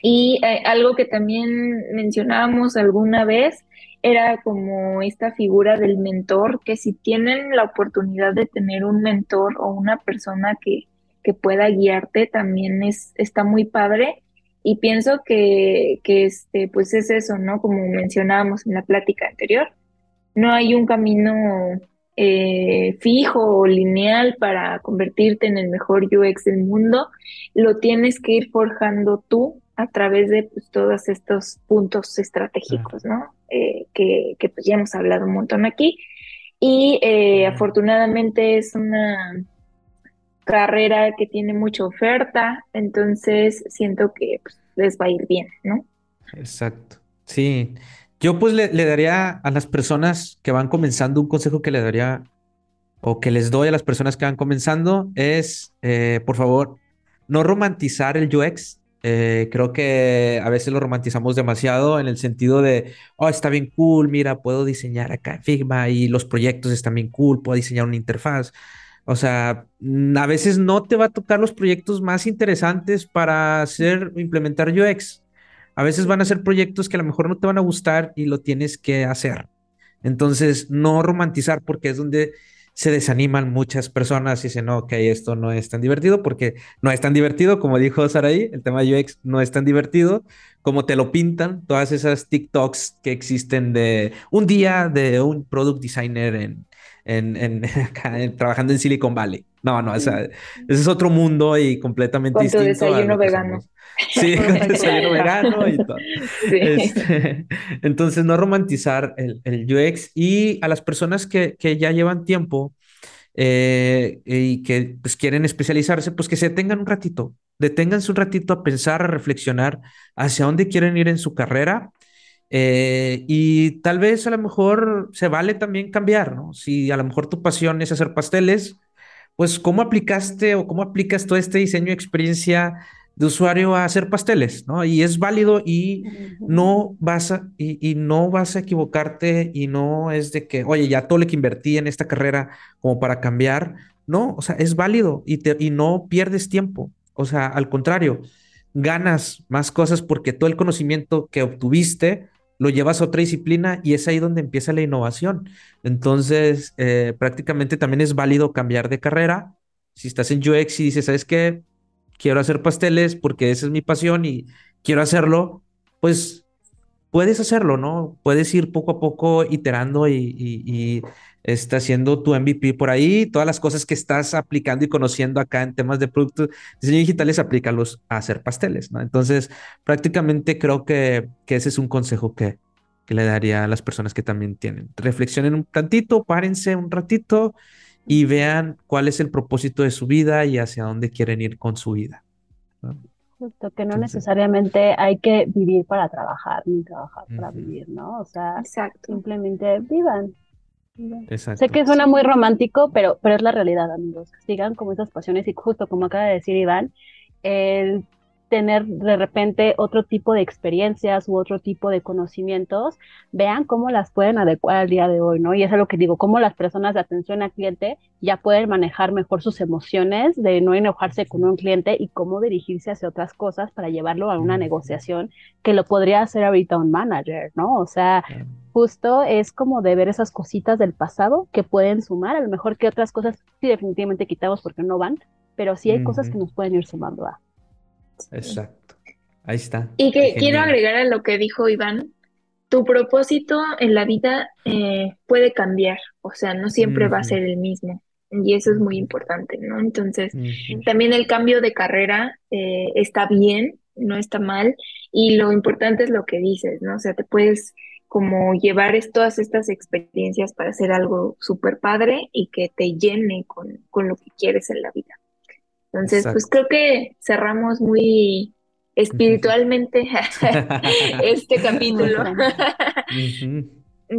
Y eh, algo que también mencionábamos alguna vez era como esta figura del mentor, que si tienen la oportunidad de tener un mentor o una persona que, que pueda guiarte también es, está muy padre. Y pienso que, que este, pues es eso, ¿no? Como mencionábamos en la plática anterior, no hay un camino eh, fijo o lineal para convertirte en el mejor UX del mundo, lo tienes que ir forjando tú a través de pues, todos estos puntos estratégicos, ¿no? Eh, que, que, pues ya hemos hablado un montón aquí. Y eh, afortunadamente es una carrera que tiene mucha oferta, entonces siento que pues, les va a ir bien, ¿no? Exacto. Sí. Yo pues le, daría a las personas que van comenzando un consejo que le daría o que les doy a las personas que van comenzando es, eh, por favor, no romantizar el UX. Eh, creo que a veces lo romantizamos demasiado en el sentido de, oh, está bien cool, mira, puedo diseñar acá en Figma y los proyectos están bien cool, puedo diseñar una interfaz. O sea, a veces no te va a tocar los proyectos más interesantes para hacer, implementar UX. A veces van a ser proyectos que a lo mejor no te van a gustar y lo tienes que hacer. Entonces, no romantizar porque es donde se desaniman muchas personas y dicen, no, ok, esto no es tan divertido porque no es tan divertido, como dijo Saraí, el tema de UX no es tan divertido como te lo pintan todas esas TikToks que existen de un día de un product designer en, trabajando en Silicon Valley. No, no, ese es otro mundo y completamente con distinto. desayuno vegano. Sí, con desayuno vegano y todo. Este, entonces, no romantizar el, el, UX y a las personas que, que ya llevan tiempo eh, y que pues, quieren especializarse, pues que se detengan un ratito, deténganse un ratito a pensar, a reflexionar hacia dónde quieren ir en su carrera eh, y tal vez a lo mejor se vale también cambiar, ¿no? Si a lo mejor tu pasión es hacer pasteles, pues cómo aplicaste o cómo aplicas todo este diseño de experiencia de usuario a hacer pasteles, ¿no? Y es válido y no vas a, y, no vas a equivocarte y no es de que, oye, ya todo lo que invertí en esta carrera como para cambiar, no, o sea, es válido y, te, y no pierdes tiempo, o sea, al contrario, ganas más cosas porque todo el conocimiento que obtuviste lo llevas a otra disciplina y es ahí donde empieza la innovación. Entonces, eh, prácticamente también es válido cambiar de carrera. Si estás en UX y dices, ¿sabes qué? Quiero hacer pasteles porque esa es mi pasión y quiero hacerlo, pues puedes hacerlo, ¿no? Puedes ir poco a poco iterando y está haciendo tu MVP por ahí, todas las cosas que estás aplicando y conociendo acá en temas de productos, diseño digitales, aplícalos a hacer pasteles, ¿no? Entonces, prácticamente creo que, que ese es un consejo que, que le daría a las personas que también tienen. Reflexionen un tantito, párense un ratito y vean cuál es el propósito de su vida y hacia dónde quieren ir con su vida. Justo, que no necesariamente hay que vivir para trabajar, ni trabajar para vivir, ¿no? O sea, simplemente vivan, Sé que suena muy romántico, pero, pero es la realidad, amigos. Sigan como esas pasiones y justo como acaba de decir Iván, el tener de repente otro tipo de experiencias u otro tipo de conocimientos, vean cómo las pueden adecuar al día de hoy, ¿no? Y eso es lo que digo, cómo las personas de atención al cliente ya pueden manejar mejor sus emociones, de no enojarse con un cliente y cómo dirigirse hacia otras cosas para llevarlo a una negociación que lo podría hacer ahorita un manager, ¿no? O sea, justo es como de ver esas cositas del pasado que pueden sumar, a lo mejor que otras cosas sí definitivamente quitamos porque no van, pero sí hay cosas que nos pueden ir sumando a. Exacto. Ahí está. Y que quiero agregar a lo que dijo Iván, tu propósito en la vida eh, puede cambiar, o sea, no siempre va a ser el mismo. Y eso es muy importante, ¿no? Entonces, también el cambio de carrera eh, está bien, no está mal, y lo importante es lo que dices, ¿no? O sea, te puedes como llevar todas estas experiencias para hacer algo súper padre y que te llene con, con lo que quieres en la vida. Entonces, pues creo que cerramos muy espiritualmente este capítulo.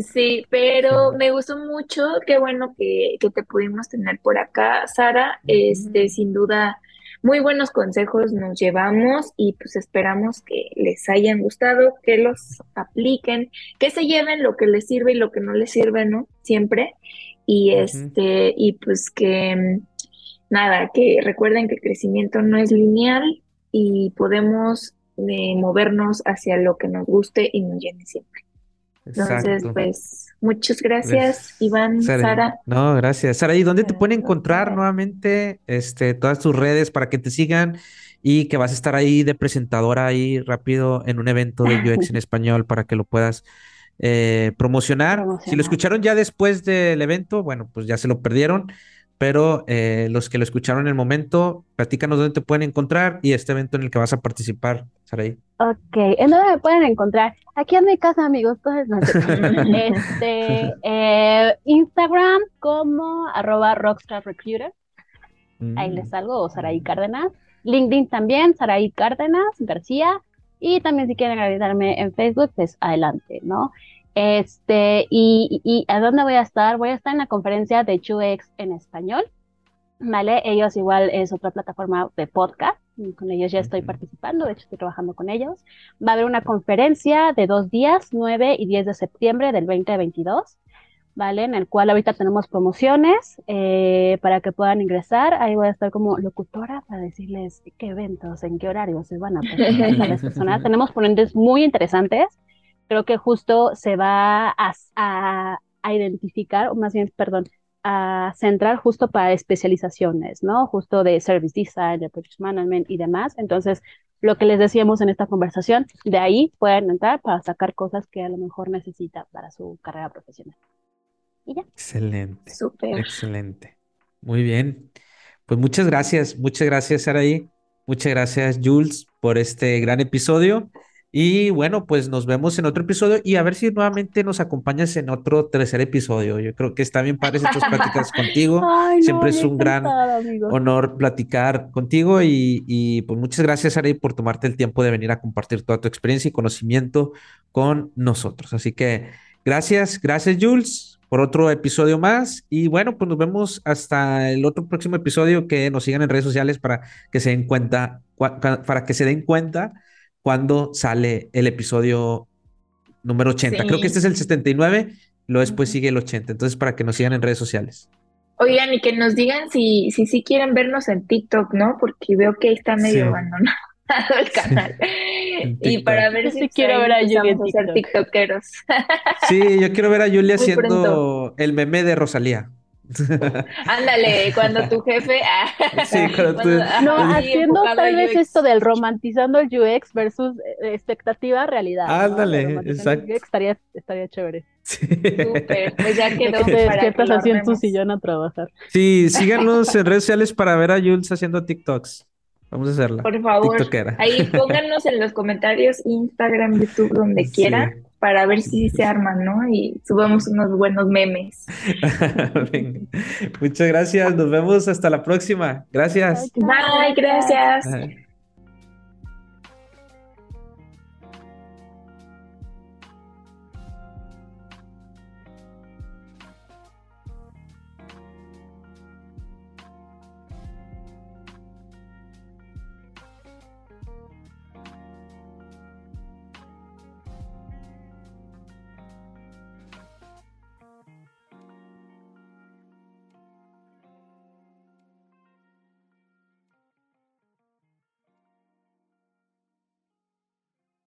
Sí, pero me gustó mucho, qué bueno que, que, te pudimos tener por acá, Sara. Este, sin duda, muy buenos consejos nos llevamos y pues esperamos que les hayan gustado, que los apliquen, que se lleven lo que les sirve y lo que no les sirve, ¿no? Siempre. Y este, y pues que nada, que recuerden que el crecimiento no es lineal y podemos eh, movernos hacia lo que nos guste y nos llene siempre. Entonces, pues, muchas gracias, Iván, Sara. No, gracias. Sara, ¿y dónde te pueden encontrar nuevamente este, todas tus redes para que te sigan y que vas a estar ahí de presentadora ahí rápido en un evento de UX en español para que lo puedas eh, promocionar. Si lo escucharon ya después del evento, bueno, pues ya se lo perdieron pero eh, los que lo escucharon en el momento, platícanos dónde te pueden encontrar y este evento en el que vas a participar, Saraí. Ok, ¿en dónde me pueden encontrar? Aquí en mi casa, amigos, todos este, eh, Instagram como arroba rockstarrecruiter, ahí les mm. salgo, o Saraí Cárdenas. LinkedIn también, Saraí Cárdenas García. Y también si quieren agregarme en Facebook, pues adelante, ¿no? Este, y, y, ¿a dónde voy a estar? Voy a estar en la conferencia de UX en español, ¿vale? Ellos igual es otra plataforma de podcast, con ellos ya estoy participando, de hecho estoy trabajando con ellos. Va a haber una conferencia de dos días, 9 y 10 de septiembre del 2022, ¿vale? En el cual ahorita tenemos promociones eh, para que puedan ingresar. Ahí voy a estar como locutora para decirles qué eventos, en qué horarios se van a presentar las personas. tenemos ponentes muy interesantes creo que justo se va a, identificar, o más bien, perdón, a centrar justo para especializaciones, ¿no? Justo de service design, de project management y demás. Entonces, lo que les decíamos en esta conversación, de ahí pueden entrar para sacar cosas que a lo mejor necesita para su carrera profesional. Y ya. Excelente. Súper. Excelente. Muy bien. Pues muchas gracias, muchas gracias, Saraí. Muchas gracias, Jules, por este gran episodio. Y bueno, pues nos vemos en otro episodio y a ver si nuevamente nos acompañas en otro tercer episodio. Yo creo que está bien padre estas pláticas contigo. Siempre es un gran honor platicar contigo y, y pues muchas gracias, Ari, por tomarte el tiempo de venir a compartir toda tu experiencia y conocimiento con nosotros. Así que gracias, gracias, Jules, por otro episodio más. Y bueno, pues nos vemos hasta el otro próximo episodio que nos sigan en redes sociales para que se den cuenta, para que se den cuenta cuando sale el episodio número 80. Creo que este es el 79, luego después sigue el 80. Entonces, para que nos sigan en redes sociales. Oigan, y que nos digan si si, si quieren vernos en TikTok, ¿no? Porque veo que está medio abandonado el canal. y para ver si, quiero ver a Julia ser tiktokeros. sí, yo quiero ver a Julia haciendo el meme de Rosalía. Ándale, cuando tu jefe. Ah, sí, cuando tú... no, haciendo tal vez esto del romantizando el UX versus eh, expectativa realidad. Ándale, exacto. estaría, estaría chévere. Sí. Súper, pues ya quedó. ¿Qué estás haciendo tu sillón a trabajar? Sí, síganos en redes sociales para ver a Jules haciendo TikToks. Vamos a hacerla. Por favor. Ahí pónganos en los comentarios, Instagram, YouTube, donde quieran para ver si se arman, ¿no? Y subamos unos buenos memes. Muchas gracias, nos vemos hasta la próxima. Gracias. Bye, gracias.